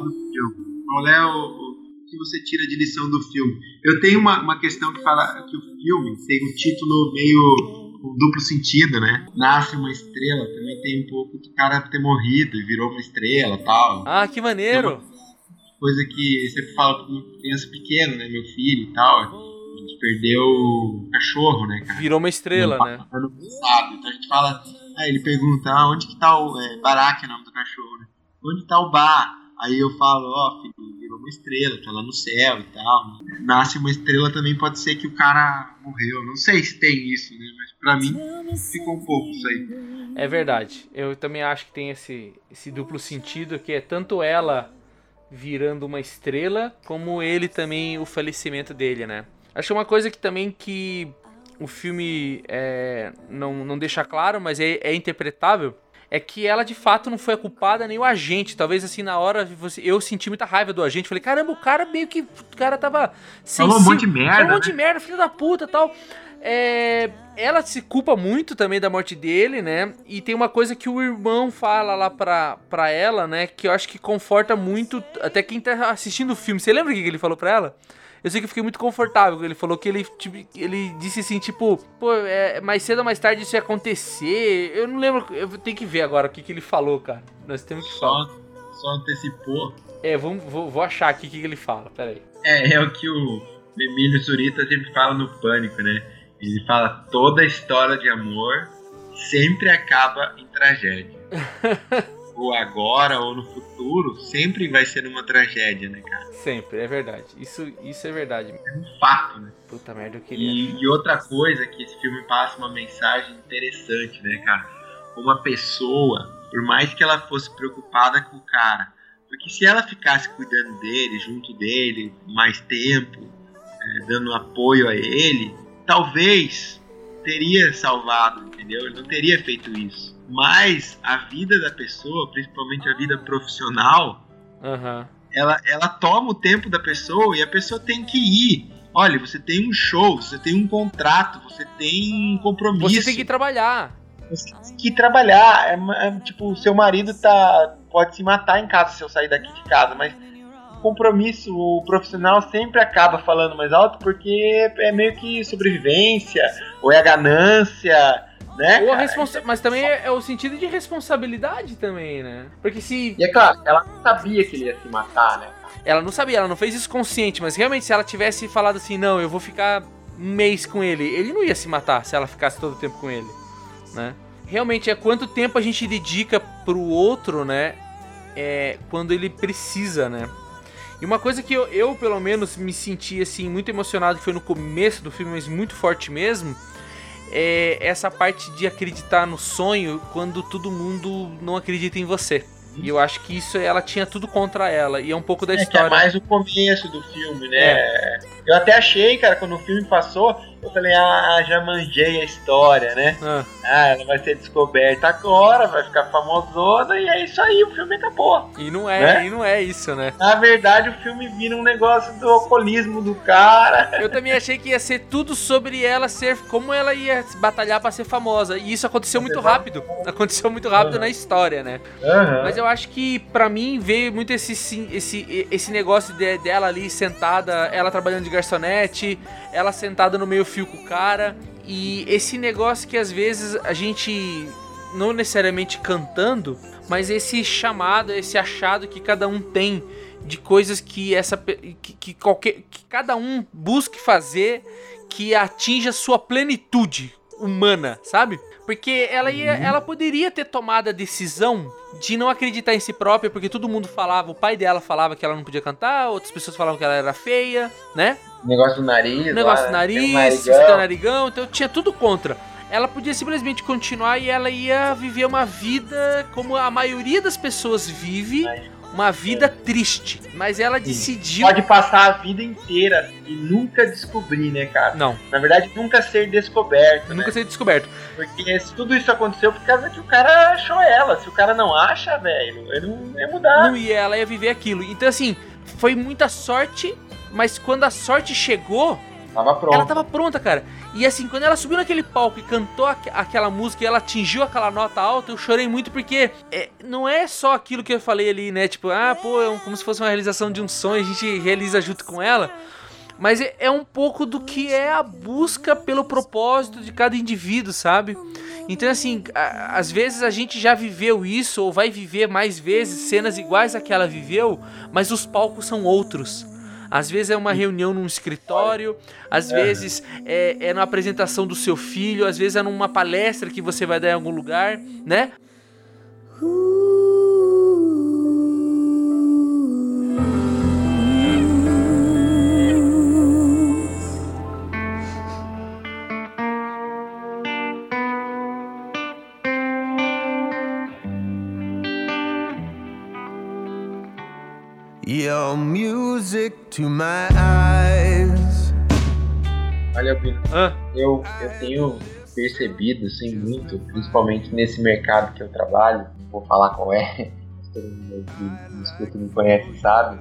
Qual é o, o que você tira de lição do filme? Eu tenho uma, uma questão que fala que o filme tem um título meio com duplo sentido, né? Nasce uma estrela, também tem um pouco do cara ter morrido e virou uma estrela tal. Ah, que maneiro! Coisa que você fala com criança pequena, né? Meu filho e tal. A gente perdeu o cachorro, né, cara? Virou uma estrela, né? Ano passado. Então a gente fala. Aí ele pergunta, ah, onde que tá o. É, Barak é o nome do cachorro, né? Onde tá o Bar? Aí eu falo, ó, filho, virou uma estrela, tá lá no céu e tal. Nasce uma estrela também pode ser que o cara morreu. Não sei se tem isso, né? Mas pra mim ficou um pouco isso aí. É verdade. Eu também acho que tem esse, esse duplo sentido que é tanto ela virando uma estrela, como ele também, o falecimento dele, né? Acho que uma coisa que também que o filme é, não, não deixa claro, mas é, é interpretável, é que ela de fato não foi a culpada nem o agente. Talvez assim, na hora eu senti muita raiva do agente. Falei, caramba, o cara meio que. O cara tava. Falou um sensível- monte de merda, Falou um monte né? de merda, filho da puta tal. É, ela se culpa muito também da morte dele, né? E tem uma coisa que o irmão fala lá pra, pra ela, né? Que eu acho que conforta muito até quem tá assistindo o filme. Você lembra o que ele falou pra ela? Eu sei que eu fiquei muito confortável. Ele falou que ele, tipo, ele disse assim, tipo, pô, é, mais cedo ou mais tarde isso ia acontecer. Eu não lembro, eu tenho que ver agora o que, que ele falou, cara. Nós temos que falar. Só, só antecipou. É, vamos, vou, vou achar aqui o que, que ele fala, peraí. É, é o que o Emílio Zurita sempre fala no Pânico, né? Ele fala toda história de amor sempre acaba em tragédia. [laughs] ou agora ou no futuro, sempre vai ser uma tragédia, né, cara? Sempre, é verdade. Isso, isso é verdade. É um fato, né? Puta merda, eu queria. E, e outra coisa que esse filme passa uma mensagem interessante, né, cara? Uma pessoa, por mais que ela fosse preocupada com o cara, porque se ela ficasse cuidando dele, junto dele, mais tempo, é, dando apoio a ele, talvez teria salvado, entendeu? Ele não teria feito isso. Mas a vida da pessoa, principalmente a vida profissional, Aham. ela, ela toma o tempo da pessoa e a pessoa tem que ir. Olha, você tem um show, você tem um contrato, você tem um compromisso. Você tem que trabalhar. Você tem que trabalhar. É, é, tipo, o seu marido tá, pode se matar em casa se eu sair daqui de casa, mas compromisso, o profissional sempre acaba falando mais alto porque é meio que sobrevivência, ou é a ganância, né? Ou a responsa- Mas também é, é o sentido de responsabilidade também, né? Porque se E é claro, ela não sabia que ele ia se matar, né? ela não sabia, ela não fez isso consciente, mas realmente se ela tivesse falado assim, não, eu vou ficar um mês com ele, ele não ia se matar se ela ficasse todo o tempo com ele, né? Realmente é quanto tempo a gente dedica pro outro, né? É quando ele precisa, né? E uma coisa que eu, eu, pelo menos, me senti, assim, muito emocionado, que foi no começo do filme, mas muito forte mesmo, é essa parte de acreditar no sonho quando todo mundo não acredita em você. E eu acho que isso ela tinha tudo contra ela. E é um pouco da É que é história. mais o começo do filme, né? Eu até achei, cara, quando o filme passou, eu falei, ah, já manjei a história, né? Ah, Ah, ela vai ser descoberta agora, vai ficar famosona, e é isso aí, o filme acabou. e não é, Né? e não é isso, né? Na verdade, o filme vira um negócio do alcoolismo do cara. Eu também achei que ia ser tudo sobre ela ser como ela ia batalhar pra ser famosa. E isso aconteceu muito rápido. Aconteceu muito rápido na história, né? Aham. Mas eu acho que pra mim veio muito esse esse esse negócio de- dela ali sentada, ela trabalhando de garçonete, ela sentada no meio fio com o cara e esse negócio que às vezes a gente não necessariamente cantando, mas esse chamado, esse achado que cada um tem de coisas que essa que, que qualquer que cada um busque fazer que atinja sua plenitude humana, sabe? Porque ela ia, ela poderia ter tomado a decisão de não acreditar em si própria, porque todo mundo falava, o pai dela falava que ela não podia cantar, outras pessoas falavam que ela era feia, né? Negócio do nariz. Negócio lá, do nariz, narigão. narigão, então tinha tudo contra. Ela podia simplesmente continuar e ela ia viver uma vida como a maioria das pessoas vive, uma vida triste. Mas ela decidiu. Pode passar a vida inteira e nunca descobrir, né, cara? Não, Na verdade, nunca ser descoberto, nunca né? ser descoberto. Porque se tudo isso aconteceu por causa que o cara achou ela. Se o cara não acha, velho, ele não ia mudar. Não ia, ela ia viver aquilo. Então, assim, foi muita sorte, mas quando a sorte chegou, Tava pronto. ela tava pronta, cara. E assim, quando ela subiu naquele palco e cantou aqu- aquela música e ela atingiu aquela nota alta, eu chorei muito porque é, não é só aquilo que eu falei ali, né? Tipo, ah, pô, é um- como se fosse uma realização de um sonho, a gente realiza junto com ela. Mas é, é um pouco do que é a busca pelo propósito de cada indivíduo, sabe? Então, assim, a- às vezes a gente já viveu isso, ou vai viver mais vezes, cenas iguais a que ela viveu, mas os palcos são outros. Às vezes é uma reunião num escritório, às vezes é, é na apresentação do seu filho, às vezes é numa palestra que você vai dar em algum lugar, né? Your Ah, eu, eu tenho percebido, assim, muito, principalmente nesse mercado que eu trabalho, vou falar qual é, [laughs] todo mundo que me escuta me conhece sabe,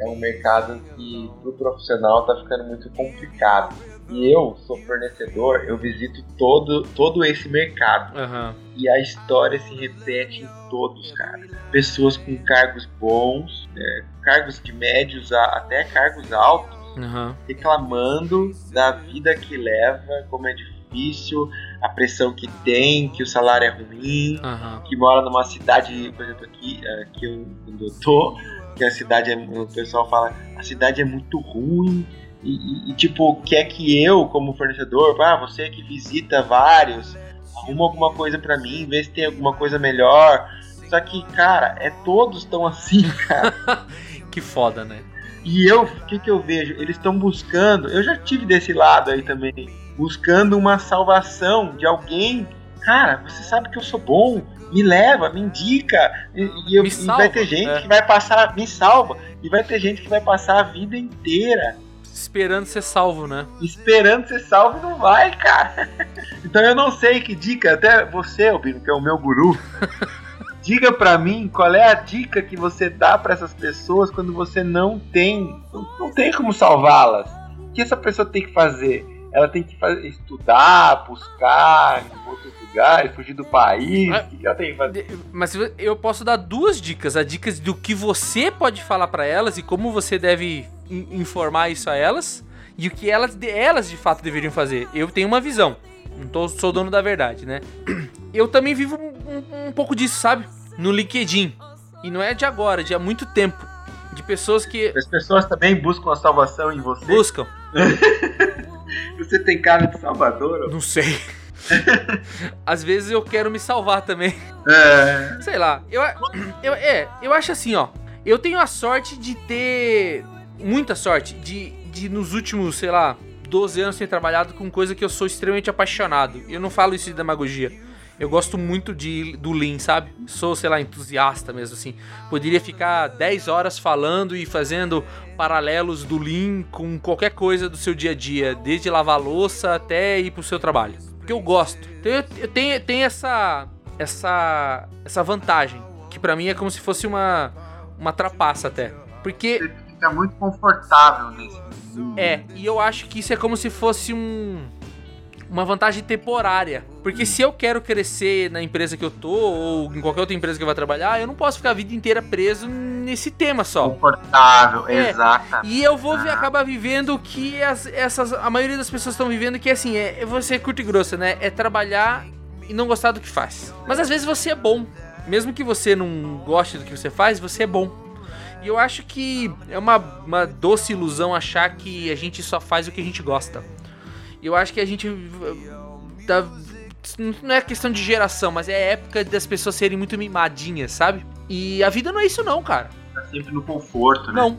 é um mercado que pro profissional tá ficando muito complicado. E eu sou fornecedor, eu visito todo, todo esse mercado. aham. E a história se repete em todos, cara. Pessoas com cargos bons, né, cargos de médios a, até cargos altos, Aham. reclamando da vida que leva, como é difícil, a pressão que tem, que o salário é ruim, Aham. que mora numa cidade, por exemplo, aqui, aqui eu- onde eu tô, que a cidade é, o pessoal fala, a cidade é muito ruim. E, e- e, tipo, quer que eu, como fornecedor, ah, você que visita vários, arruma alguma coisa pra mim, vê se tem alguma coisa melhor. Só que, cara, é todos estão assim, cara. [laughs] Que foda, né? E eu, o que, que eu vejo? Eles estão buscando, eu já tive desse lado aí também, buscando uma salvação de alguém. Cara, você sabe que eu sou bom, me leva, me indica. E, e eu- Me e salva, vai ter gente é. que vai passar, me salva. E vai ter gente que vai passar a vida inteira Esperando ser salvo, né? esperando ser salvo e não vai, cara. [laughs] Então eu não sei que dica, até você, Albino, que é o meu guru, [laughs] diga pra mim qual é a dica que você dá pra essas pessoas quando você não tem, não, tem como salvá-las. O que essa pessoa tem que fazer? Ela tem que fazer, estudar, buscar em outros lugares, fugir do país. Ah, O que ela tem que fazer? Mas eu posso dar duas dicas. A dicas do que você pode falar pra elas e como você deve in- informar isso a elas. E o que elas, de- elas de fato deveriam fazer. Eu tenho uma visão. Não tô, sou dono da verdade, né? [clears throat] Eu também vivo um, um- pouco disso, sabe? No LinkedIn. E não é de agora, de há muito tempo. De pessoas que As pessoas também buscam a salvação em você. buscam. [laughs] Você tem cara de salvador? ó. Não sei. [laughs] Às vezes eu quero me salvar também. É. Sei lá, eu, [clears throat] eu, é, eu acho assim, ó. Eu tenho a sorte de ter. Muita sorte de, de nos últimos, sei lá, 12 anos ter trabalhado com coisa que eu sou extremamente apaixonado. Eu não falo isso de demagogia. Eu gosto muito de, do Lean, sabe? Sou, sei lá, entusiasta mesmo, assim. Poderia ficar 10 horas falando e fazendo paralelos do Lean com qualquer coisa do seu dia a dia, desde lavar louça até ir pro seu trabalho. Porque eu gosto. Então eu, eu tenho, tenho essa, essa, essa vantagem, que para mim é como se fosse uma, uma trapaça até. Porque. Você fica muito confortável nesse. É, e eu acho que isso é como se fosse um uma vantagem temporária. Porque se eu quero crescer na empresa que eu tô, ou em qualquer outra empresa que eu vá trabalhar, eu não posso ficar a vida inteira preso nesse tema só. Confortável, É. exata. E eu vou vi- acabar vivendo o que as, essas, a maioria das pessoas estão vivendo, que é assim, é, é você curto e grossa, né? É trabalhar e não gostar do que faz. Mas às vezes você é bom. Mesmo que você não goste do que você faz, você é bom. E eu acho que é uma, uma doce ilusão achar que a gente só faz o que a gente gosta. Eu acho que a gente. Tá, não é questão de geração, mas é época das pessoas serem muito mimadinhas, sabe? E a vida não é isso, não, cara. Tá sempre no conforto, né? Não.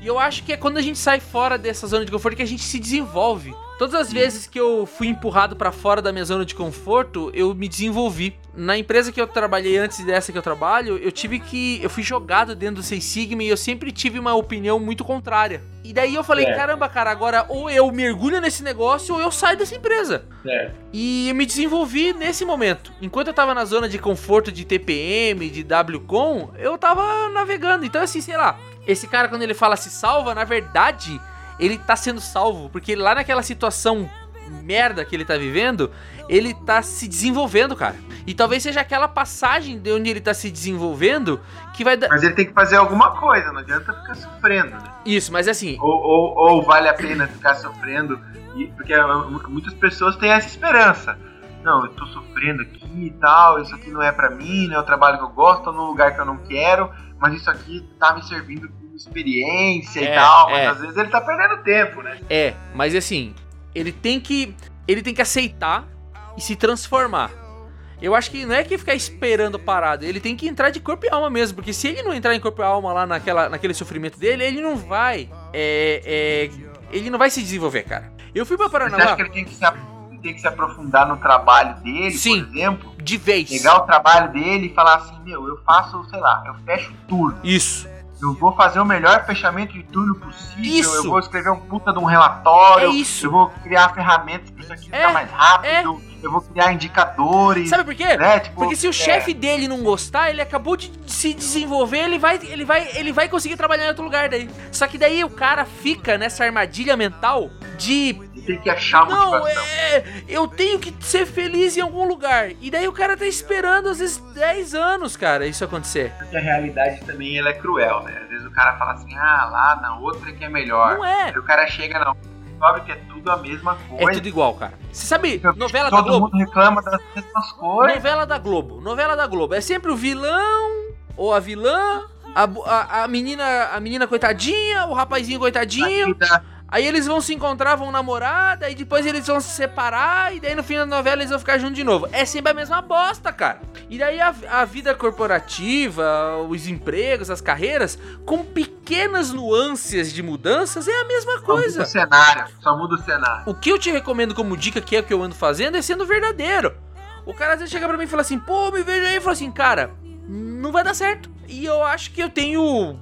E eu acho que é quando a gente sai fora dessa zona de conforto que a gente se desenvolve. Todas as vezes que eu fui empurrado pra fora da minha zona de conforto, eu me desenvolvi. Na empresa que eu trabalhei antes dessa que eu trabalho, eu tive que. Eu fui jogado dentro do Seis Sigma e eu sempre tive uma opinião muito contrária. E daí eu falei, É. caramba, cara, agora ou eu mergulho nesse negócio ou eu saio dessa empresa. É. E eu me desenvolvi nesse momento. Enquanto eu tava na zona de conforto de TPM, de WCOM, eu tava navegando. Então, assim, sei lá, esse cara, quando ele fala se salva, na verdade, ele tá sendo salvo. Porque lá naquela situação merda que ele tá vivendo, ele tá se desenvolvendo, cara. E talvez seja aquela passagem de onde ele tá se desenvolvendo que vai dar. Mas ele tem que fazer alguma coisa, não adianta ficar sofrendo, né? Isso, mas assim, Ou, ou, ou vale a pena ficar sofrendo, e- porque uh, muitas pessoas têm essa esperança. Não, eu tô sofrendo aqui e tal, isso aqui não é pra mim, não é o trabalho que eu gosto, tô num lugar que eu não quero, mas isso aqui tá me servindo como experiência É, e tal, mas é. às vezes ele tá perdendo tempo, né? É, mas assim, ele tem que ele tem que aceitar e se transformar. Eu acho que não é que ficar esperando parado, ele tem que entrar de corpo e alma mesmo, porque se ele não entrar em corpo e alma lá naquela, naquele sofrimento dele, ele não vai é, é, ele não vai se desenvolver, cara. Eu fui pra Você acha que ele tem que se, tem que se aprofundar no trabalho dele, Sim. por exemplo? de vez. Pegar o trabalho dele e falar assim, meu, eu faço, sei lá, eu fecho turno. Isso. Eu vou fazer o melhor fechamento de turno possível. Isso. Eu vou escrever um puta de um relatório. É isso. Eu vou criar ferramentas para isso aqui É, ficar mais rápido. Eu vou criar indicadores. Sabe por quê? né? Tipo, Porque se o é, chefe dele não gostar, ele acabou de se desenvolver, ele vai, ele vai, ele vai conseguir trabalhar em outro lugar daí. Só que daí o cara fica nessa armadilha mental de tem que achar Não, motivação. é. Eu tenho que ser feliz em algum lugar. E daí o cara tá esperando, às vezes, 10 anos, cara, isso acontecer. Porque a realidade também ela é cruel, né? Às vezes o cara fala assim, ah, lá na outra que é melhor. Não é. Aí o cara chega na e descobre que é tudo a mesma É coisa. tudo igual, cara. Você sabe, Todo novela da Globo? mundo reclama das mesmas coisas. Novela da Globo. Novela da Globo. É sempre o vilão ou a vilã, a, a, a menina, a menina coitadinha, o rapazinho coitadinho. A vida- Aí eles vão se encontrar, vão namorar, daí depois eles vão se separar, e daí no fim da novela eles vão ficar juntos de novo. É sempre a mesma bosta, cara. E daí a, a vida corporativa, os empregos, as carreiras, com pequenas nuances de mudanças, é a mesma Só muda coisa. o cenário. Só muda o cenário. O que eu te recomendo como dica, que é o que eu ando fazendo, é sendo verdadeiro. O cara às vezes chega pra mim e fala assim, pô, me veja aí, e fala assim, cara, não vai dar certo. E eu acho que eu tenho.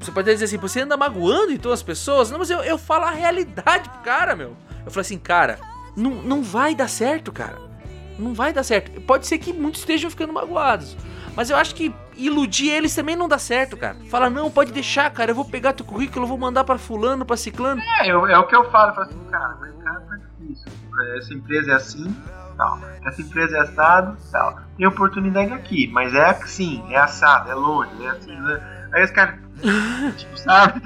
Você pode dizer assim, você anda magoando então as pessoas? Não, mas eu, eu falo a realidade pro cara, meu. Eu falo assim, cara, não, não vai dar certo, cara. Não vai dar certo. Pode ser que muitos estejam ficando magoados. Mas eu acho que iludir eles também não dá certo, cara. Fala, não, pode deixar, cara. Eu vou pegar teu currículo, eu vou mandar pra fulano, pra ciclano. É, eu- é o que eu falo. Eu falo assim, cara, o mercado tá difícil. Essa empresa é assim, tal. Essa empresa é assado, tal. Tem oportunidade aqui, mas é assim, é assado, é longe, é assim, né? Aí os caras, tipo, [laughs] sabe?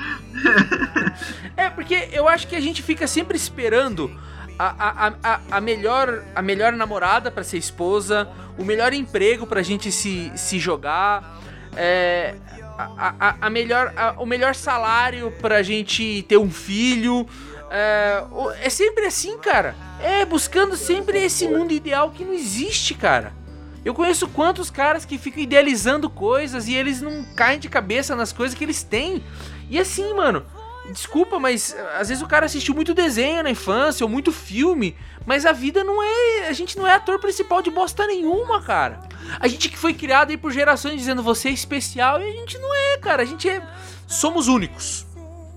É, porque eu acho que a gente fica sempre esperando a, a, a, a melhor, a melhor namorada pra ser esposa, o melhor emprego pra gente se, se jogar, é, a, a, melhor, o melhor salário pra gente ter um filho. É, é sempre assim, cara. É buscando sempre esse mundo ideal que não existe, cara. Eu conheço quantos caras que ficam idealizando coisas e eles não caem de cabeça nas coisas que eles têm. E assim, mano, Desculpa, mas eh, às vezes o cara assistiu muito desenho na infância ou muito filme, mas a vida não é. A gente não é ator principal de bosta nenhuma, cara. A gente que foi criado aí por gerações dizendo você é especial e a gente não é, cara. A gente é. Somos únicos.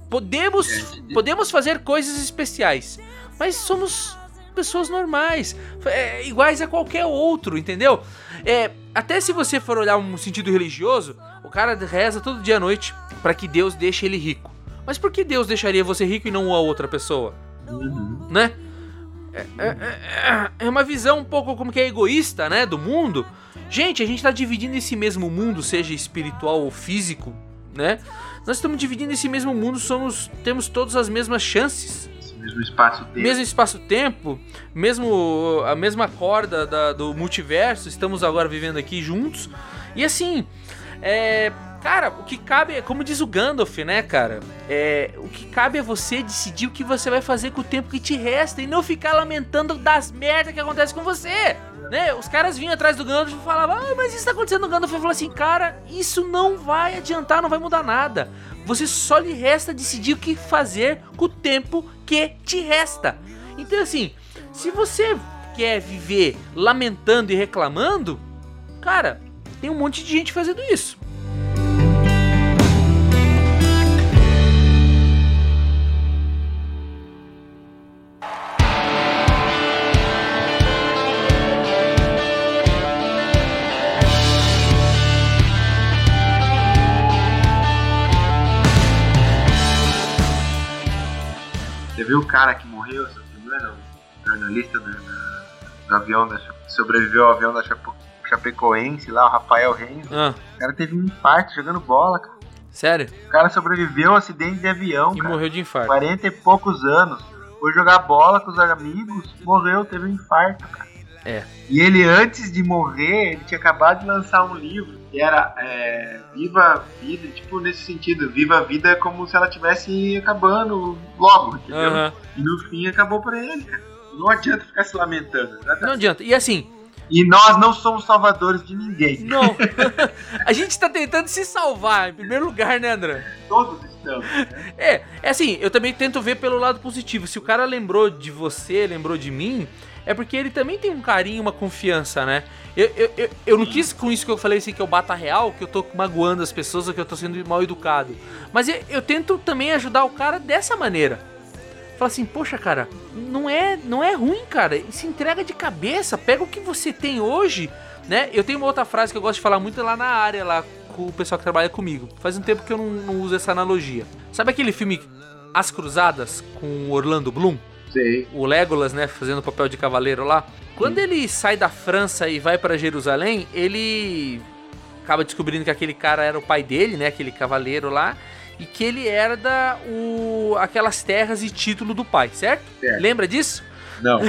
Podemos, podemos fazer coisas especiais, mas somos pessoas normais, é, iguais a qualquer outro, entendeu? É, até se você for olhar um sentido religioso, o cara reza todo dia à noite para que Deus deixe ele rico. Mas por que Deus deixaria você rico e não a outra pessoa? Uhum. Né? É, é, é, é uma visão um pouco como que é egoísta, né, do mundo. Gente, a gente tá dividindo esse mesmo mundo, seja espiritual ou físico, né? Nós estamos dividindo esse mesmo mundo, somos temos todas as mesmas chances. Mesmo espaço-tempo. Mesmo espaço-tempo, mesmo a mesma corda da- do multiverso, estamos agora vivendo aqui juntos. E assim, é, cara, o que cabe é, como diz o Gandalf, né, cara? É, o que cabe é você decidir o que você vai fazer com o tempo que te resta e não ficar lamentando das merdas que acontecem com você. Né? Os caras vinham atrás do Gandalf e falavam, ah, mas isso tá acontecendo. O Gandalf falou assim, cara, isso não vai adiantar, não vai mudar nada. Você só lhe resta decidir o que fazer com o tempo que te resta. Então, assim, se você quer viver lamentando e reclamando, cara, tem um monte de gente fazendo isso. Viu o cara que morreu essa semana? O jornalista do, do avião da sobreviveu ao avião da Chapo- Chapecoense lá, o Rafael Renzo. Ah, O cara teve um infarto jogando bola, cara. sério? O cara sobreviveu a um acidente de avião, E cara. morreu de infarto. 40 e poucos anos. Foi jogar bola com os amigos, morreu, teve um infarto, cara. É. E ele, antes de morrer, ele tinha acabado de lançar um livro que era é, Viva a Vida, tipo nesse sentido, Viva a Vida como se ela tivesse acabando logo, entendeu? Aham. E no fim acabou pra ele, cara. Não adianta ficar se lamentando. né? Não adianta. E assim, E nós não somos salvadores de ninguém. não. [laughs] [laughs] a gente tá tentando se salvar, em primeiro lugar, né, André? Todos estamos. É, é assim, eu também tento ver pelo lado positivo. Se o cara lembrou de você, lembrou de mim, é porque ele também tem um carinho, uma confiança, né? Eu, eu, eu, eu não quis com isso que eu falei assim que eu bato a real, que eu tô magoando as pessoas ou que eu tô sendo mal educado. Mas eu, eu tento também ajudar o cara dessa maneira. Fala assim, poxa, cara, não é, não é ruim, cara. Se entrega de cabeça, pega o que você tem hoje, né? Eu tenho uma outra frase que eu gosto de falar muito lá na área, lá com o pessoal que trabalha comigo. Faz um tempo que eu não, não uso essa analogia. Sabe aquele filme As Cruzadas com o Orlando Bloom? Sei. o Legolas, né, fazendo o papel de cavaleiro lá. Quando ele sai da França e vai pra Jerusalém, ele acaba descobrindo que aquele cara era o pai dele, né, aquele cavaleiro lá, e que ele herda o aquelas terras e título do pai, certo? Certo. Lembra disso? Não.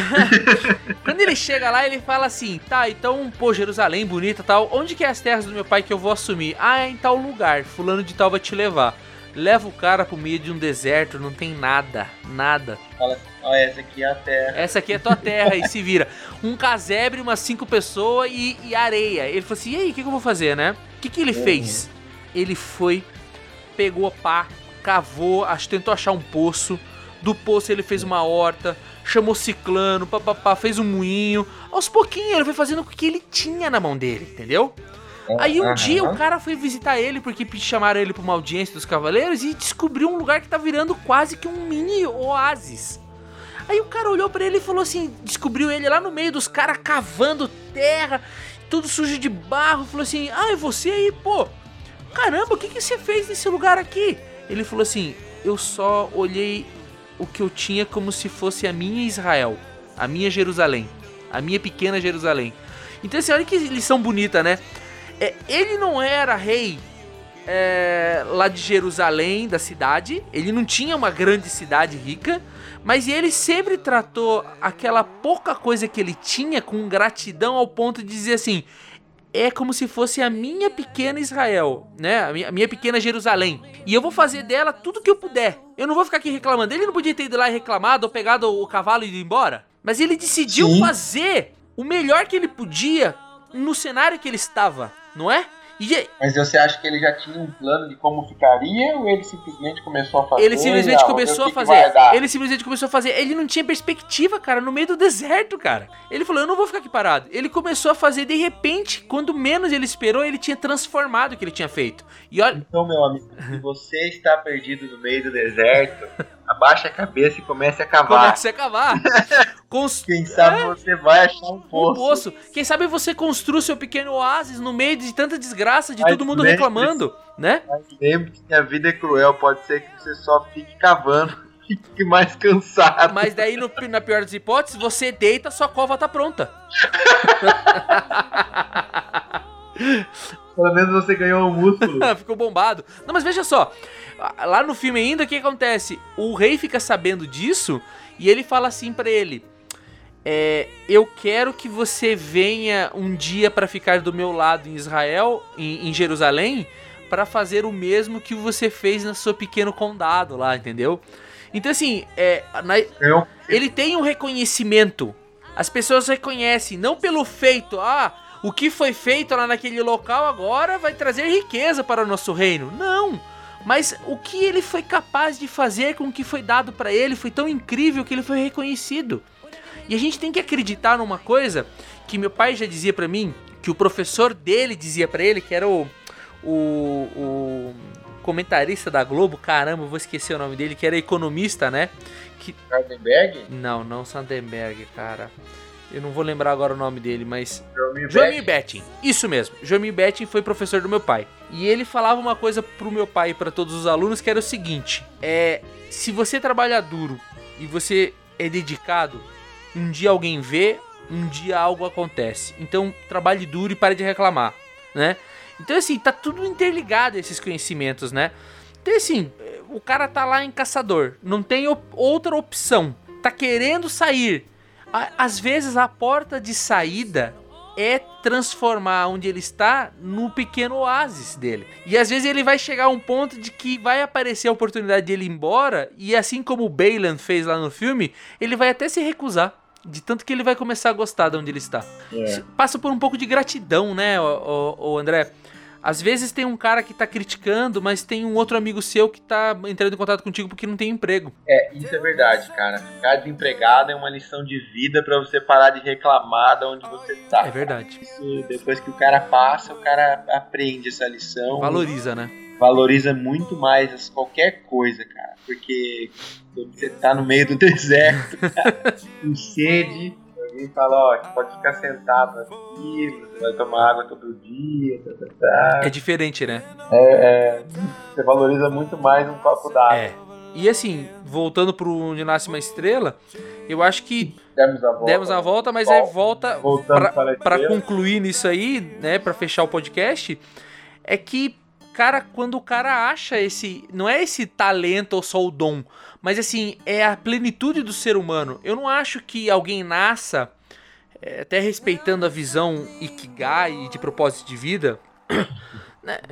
[laughs] Quando ele chega lá, ele fala assim: "Tá, então, pô, Jerusalém bonita, tal. Onde que é as terras do meu pai que eu vou assumir? Ah, é em tal lugar. Fulano de tal vai te levar." Leva o cara pro meio de um deserto, não tem nada, nada. Fala, olha, essa aqui é a terra. Essa aqui é tua terra e se vira. Um casebre, umas cinco pessoas e, e areia. Ele falou assim: e aí, o que, que eu vou fazer, né? O que, que ele fez? Ele foi, pegou a pá, cavou, ach- tentou achar um poço. Do poço ele fez uma horta, chamou ciclano, papapá, fez um moinho. Aos pouquinhos ele foi fazendo o que ele tinha na mão dele, entendeu? Aí um Aham. dia o cara foi visitar ele porque chamaram ele pra uma audiência dos cavaleiros e descobriu um lugar que tá virando quase que um mini oásis. Aí o cara olhou pra ele e falou assim, descobriu ele lá no meio dos caras cavando terra, tudo sujo de barro, falou assim: "Ah, é você aí, pô? Caramba, o que que você fez nesse lugar aqui?" Ele falou assim: "Eu só olhei o que eu tinha como se fosse a minha Israel, a minha Jerusalém, a minha pequena Jerusalém." Então, assim, olha que lição bonita, né? É, ele não era rei é, lá de Jerusalém, da cidade. Ele não tinha uma grande cidade rica, mas ele sempre tratou aquela pouca coisa que ele tinha com gratidão ao ponto de dizer assim: é como se fosse a minha pequena Israel, né? A minha, a minha pequena Jerusalém. E eu vou fazer dela tudo que eu puder. Eu não vou ficar aqui reclamando. Ele não podia ter ido lá e reclamado ou pegado o cavalo e ido embora. Mas ele decidiu Sim. fazer o melhor que ele podia no cenário que ele estava, não é? E Mas você acha que ele já tinha um plano de como ficaria ou ele simplesmente começou a fazer? ele simplesmente Ah, começou a fazer. Ele simplesmente começou a fazer. Ele não tinha perspectiva, cara, no meio do deserto, cara. Ele falou: Eu não vou ficar aqui parado. Ele começou a fazer de repente, quando menos ele esperou, ele tinha transformado o que ele tinha feito. E olha. Então, meu amigo, se você está perdido no meio do deserto, [laughs] abaixa a cabeça e comece a cavar. Comece a cavar. [laughs] Cons- Quem sabe você vai achar um um poço. poço. Quem sabe você construa seu pequeno oásis no meio de tanta desgraça, de Mas todo mundo reclamando, né? Mas lembre-se que a vida é cruel, pode ser que você só fique cavando, [laughs] fique mais cansado. Mas daí, no- na pior das hipóteses, você deita, sua cova tá pronta. [laughs] Pelo menos você ganhou um músculo. [laughs] Ficou bombado. Não, mas veja só. Lá no filme ainda, o que acontece? O rei fica sabendo disso e ele fala assim pra ele: é, Eu quero que você venha um dia pra ficar do meu lado em Israel, em, em Jerusalém, pra fazer o mesmo que você fez no seu pequeno condado lá, entendeu? Então, assim, é, na- Ganhou ele tem um reconhecimento. As pessoas reconhecem, não pelo feito, ah, o que foi feito lá naquele local agora vai trazer riqueza para o nosso reino. Não! Mas o que ele foi capaz de fazer com o que foi dado para ele foi tão incrível que ele foi reconhecido. E a gente tem que acreditar numa coisa que meu pai já dizia para mim, que o professor dele dizia para ele, que era o, o, o comentarista da Globo, caramba, vou esquecer o nome dele, que era economista, né? Gardenberg? Não, não Sandenberg, cara. Eu não vou lembrar agora o nome dele, mas. Beck? Betting. Isso mesmo. Joemir Betting foi professor do meu pai. E ele falava uma coisa pro meu pai e para todos os alunos que era o seguinte: é. Se você trabalha duro e você é dedicado, um dia alguém vê, um dia algo acontece. Então trabalhe duro e pare de reclamar, né? Então assim, tá tudo interligado esses conhecimentos, né? Então assim, o cara tá lá em caçador, não tem op- outra opção, tá querendo sair. Às vezes a porta de saída é transformar onde ele está no pequeno oásis dele. E às vezes ele vai chegar a um ponto de que vai aparecer a oportunidade de ele ir embora, e assim como o Baylan fez lá no filme, ele vai até se recusar. De tanto que ele vai começar a gostar de onde ele está. É. Passa por um pouco de gratidão, né, o, o, André? Às vezes tem um cara que tá criticando, mas tem um outro amigo seu que tá entrando em contato contigo porque não tem emprego. É, isso é verdade, cara. Ficar desempregado é uma lição de vida pra você parar de reclamar de onde você tá. É verdade. Isso, depois que o cara passa, o cara aprende essa lição. Valoriza, né? valoriza muito mais qualquer coisa, cara. Porque quando você tá no meio do [laughs] deserto, cara, com sede, alguém fala, ó, pode ficar sentado aqui, você vai tomar água todo dia, tá, tá, tá. É diferente, né? É, é, você valoriza muito mais um copo d'água. É. E assim, voltando pro Onde Nasce Uma Estrela, eu acho que Demos a volta. demos a volta, mas é volta Voltando pra, para concluir nisso aí, né, Pra fechar o podcast, é que, cara, quando o cara acha esse, não é esse talento ou só o dom, mas assim, é a plenitude do ser humano. Eu não acho que alguém nasça, é, até respeitando a visão Ikigai e de propósito de vida, [coughs]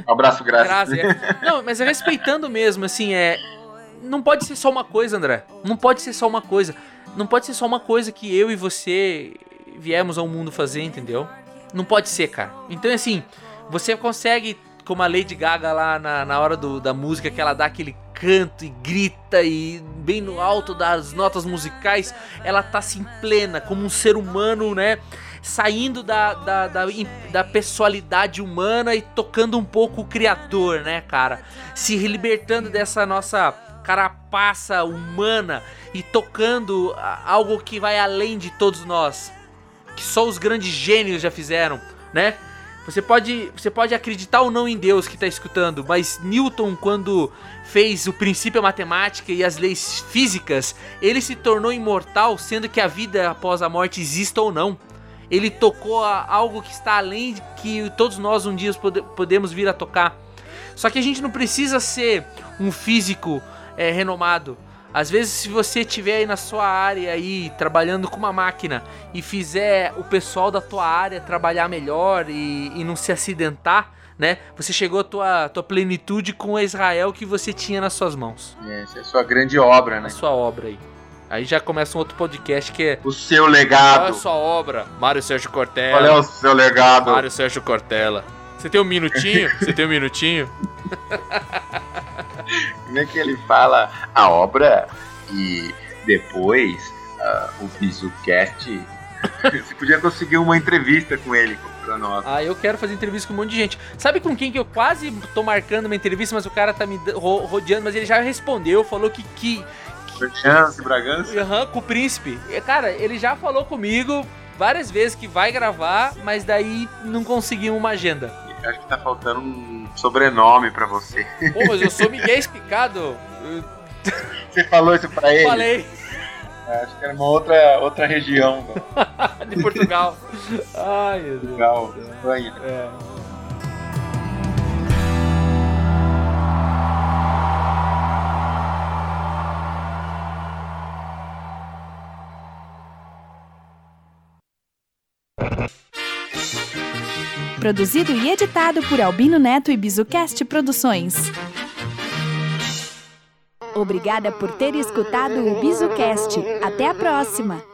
Um abraço, graças. É. Não, mas é respeitando mesmo, assim, é. Não pode ser só uma coisa, André. Não pode ser só uma coisa. Não pode ser só uma coisa que eu e você viemos ao mundo fazer, entendeu? Não pode ser, cara. Então, assim, você consegue, como a Lady Gaga lá na, na hora do- da música, que ela dá aquele canto e grita e bem no alto das notas musicais, ela tá assim plena, como um ser humano, né? Saindo da, da, da, da pessoalidade humana e tocando um pouco o criador, né, cara? Se libertando dessa nossa carapaça humana e tocando algo que vai além de todos nós. Que só os grandes gênios já fizeram, né? Você pode, você pode acreditar ou não em Deus que está escutando, mas Newton, quando fez o princípio matemática e as leis físicas, ele se tornou imortal, sendo que a vida após a morte exista ou não. Ele tocou algo que está além de que todos nós um dia pode- podemos vir a tocar. Só que a gente não precisa ser um físico é, renomado. Às vezes, se você estiver aí na sua área aí trabalhando com uma máquina e fizer o pessoal da tua área trabalhar melhor e, e não se acidentar, né? Você chegou à tua, tua plenitude com a Israel que você tinha nas suas mãos, Essa é a sua grande obra, né? sua obra aí. Aí já começa um outro podcast que é O seu Qual é a legado. sua obra? Mário Sérgio Cortella. Qual é o seu legado? Mário Sérgio Cortella. Você tem um minutinho? [laughs] Você tem um minutinho? [laughs] Como é que ele fala a obra e depois ah, o BizuCast? [laughs] Você podia conseguir uma entrevista com ele pra nós. Ah, eu quero fazer entrevista com um monte de gente. Sabe com quem que eu quase tô marcando uma entrevista, mas o cara tá me rodeando, mas ele já respondeu, falou que. que Chance, Bragança. Aham, com o príncipe. Cara, ele já falou comigo várias vezes que vai gravar, mas daí não conseguimos uma agenda. Acho que tá faltando um sobrenome pra você. Pô, mas eu sou Miguel Explicado. Você falou isso pra ele? falei Acho que era uma outra, outra região do [laughs] de Portugal. Ai, meu Deus. Portugal, Espanha. É. Produzido e editado por Albino Neto e Bizucast Produções. Obrigada por ter escutado o Bizucast. Até a próxima!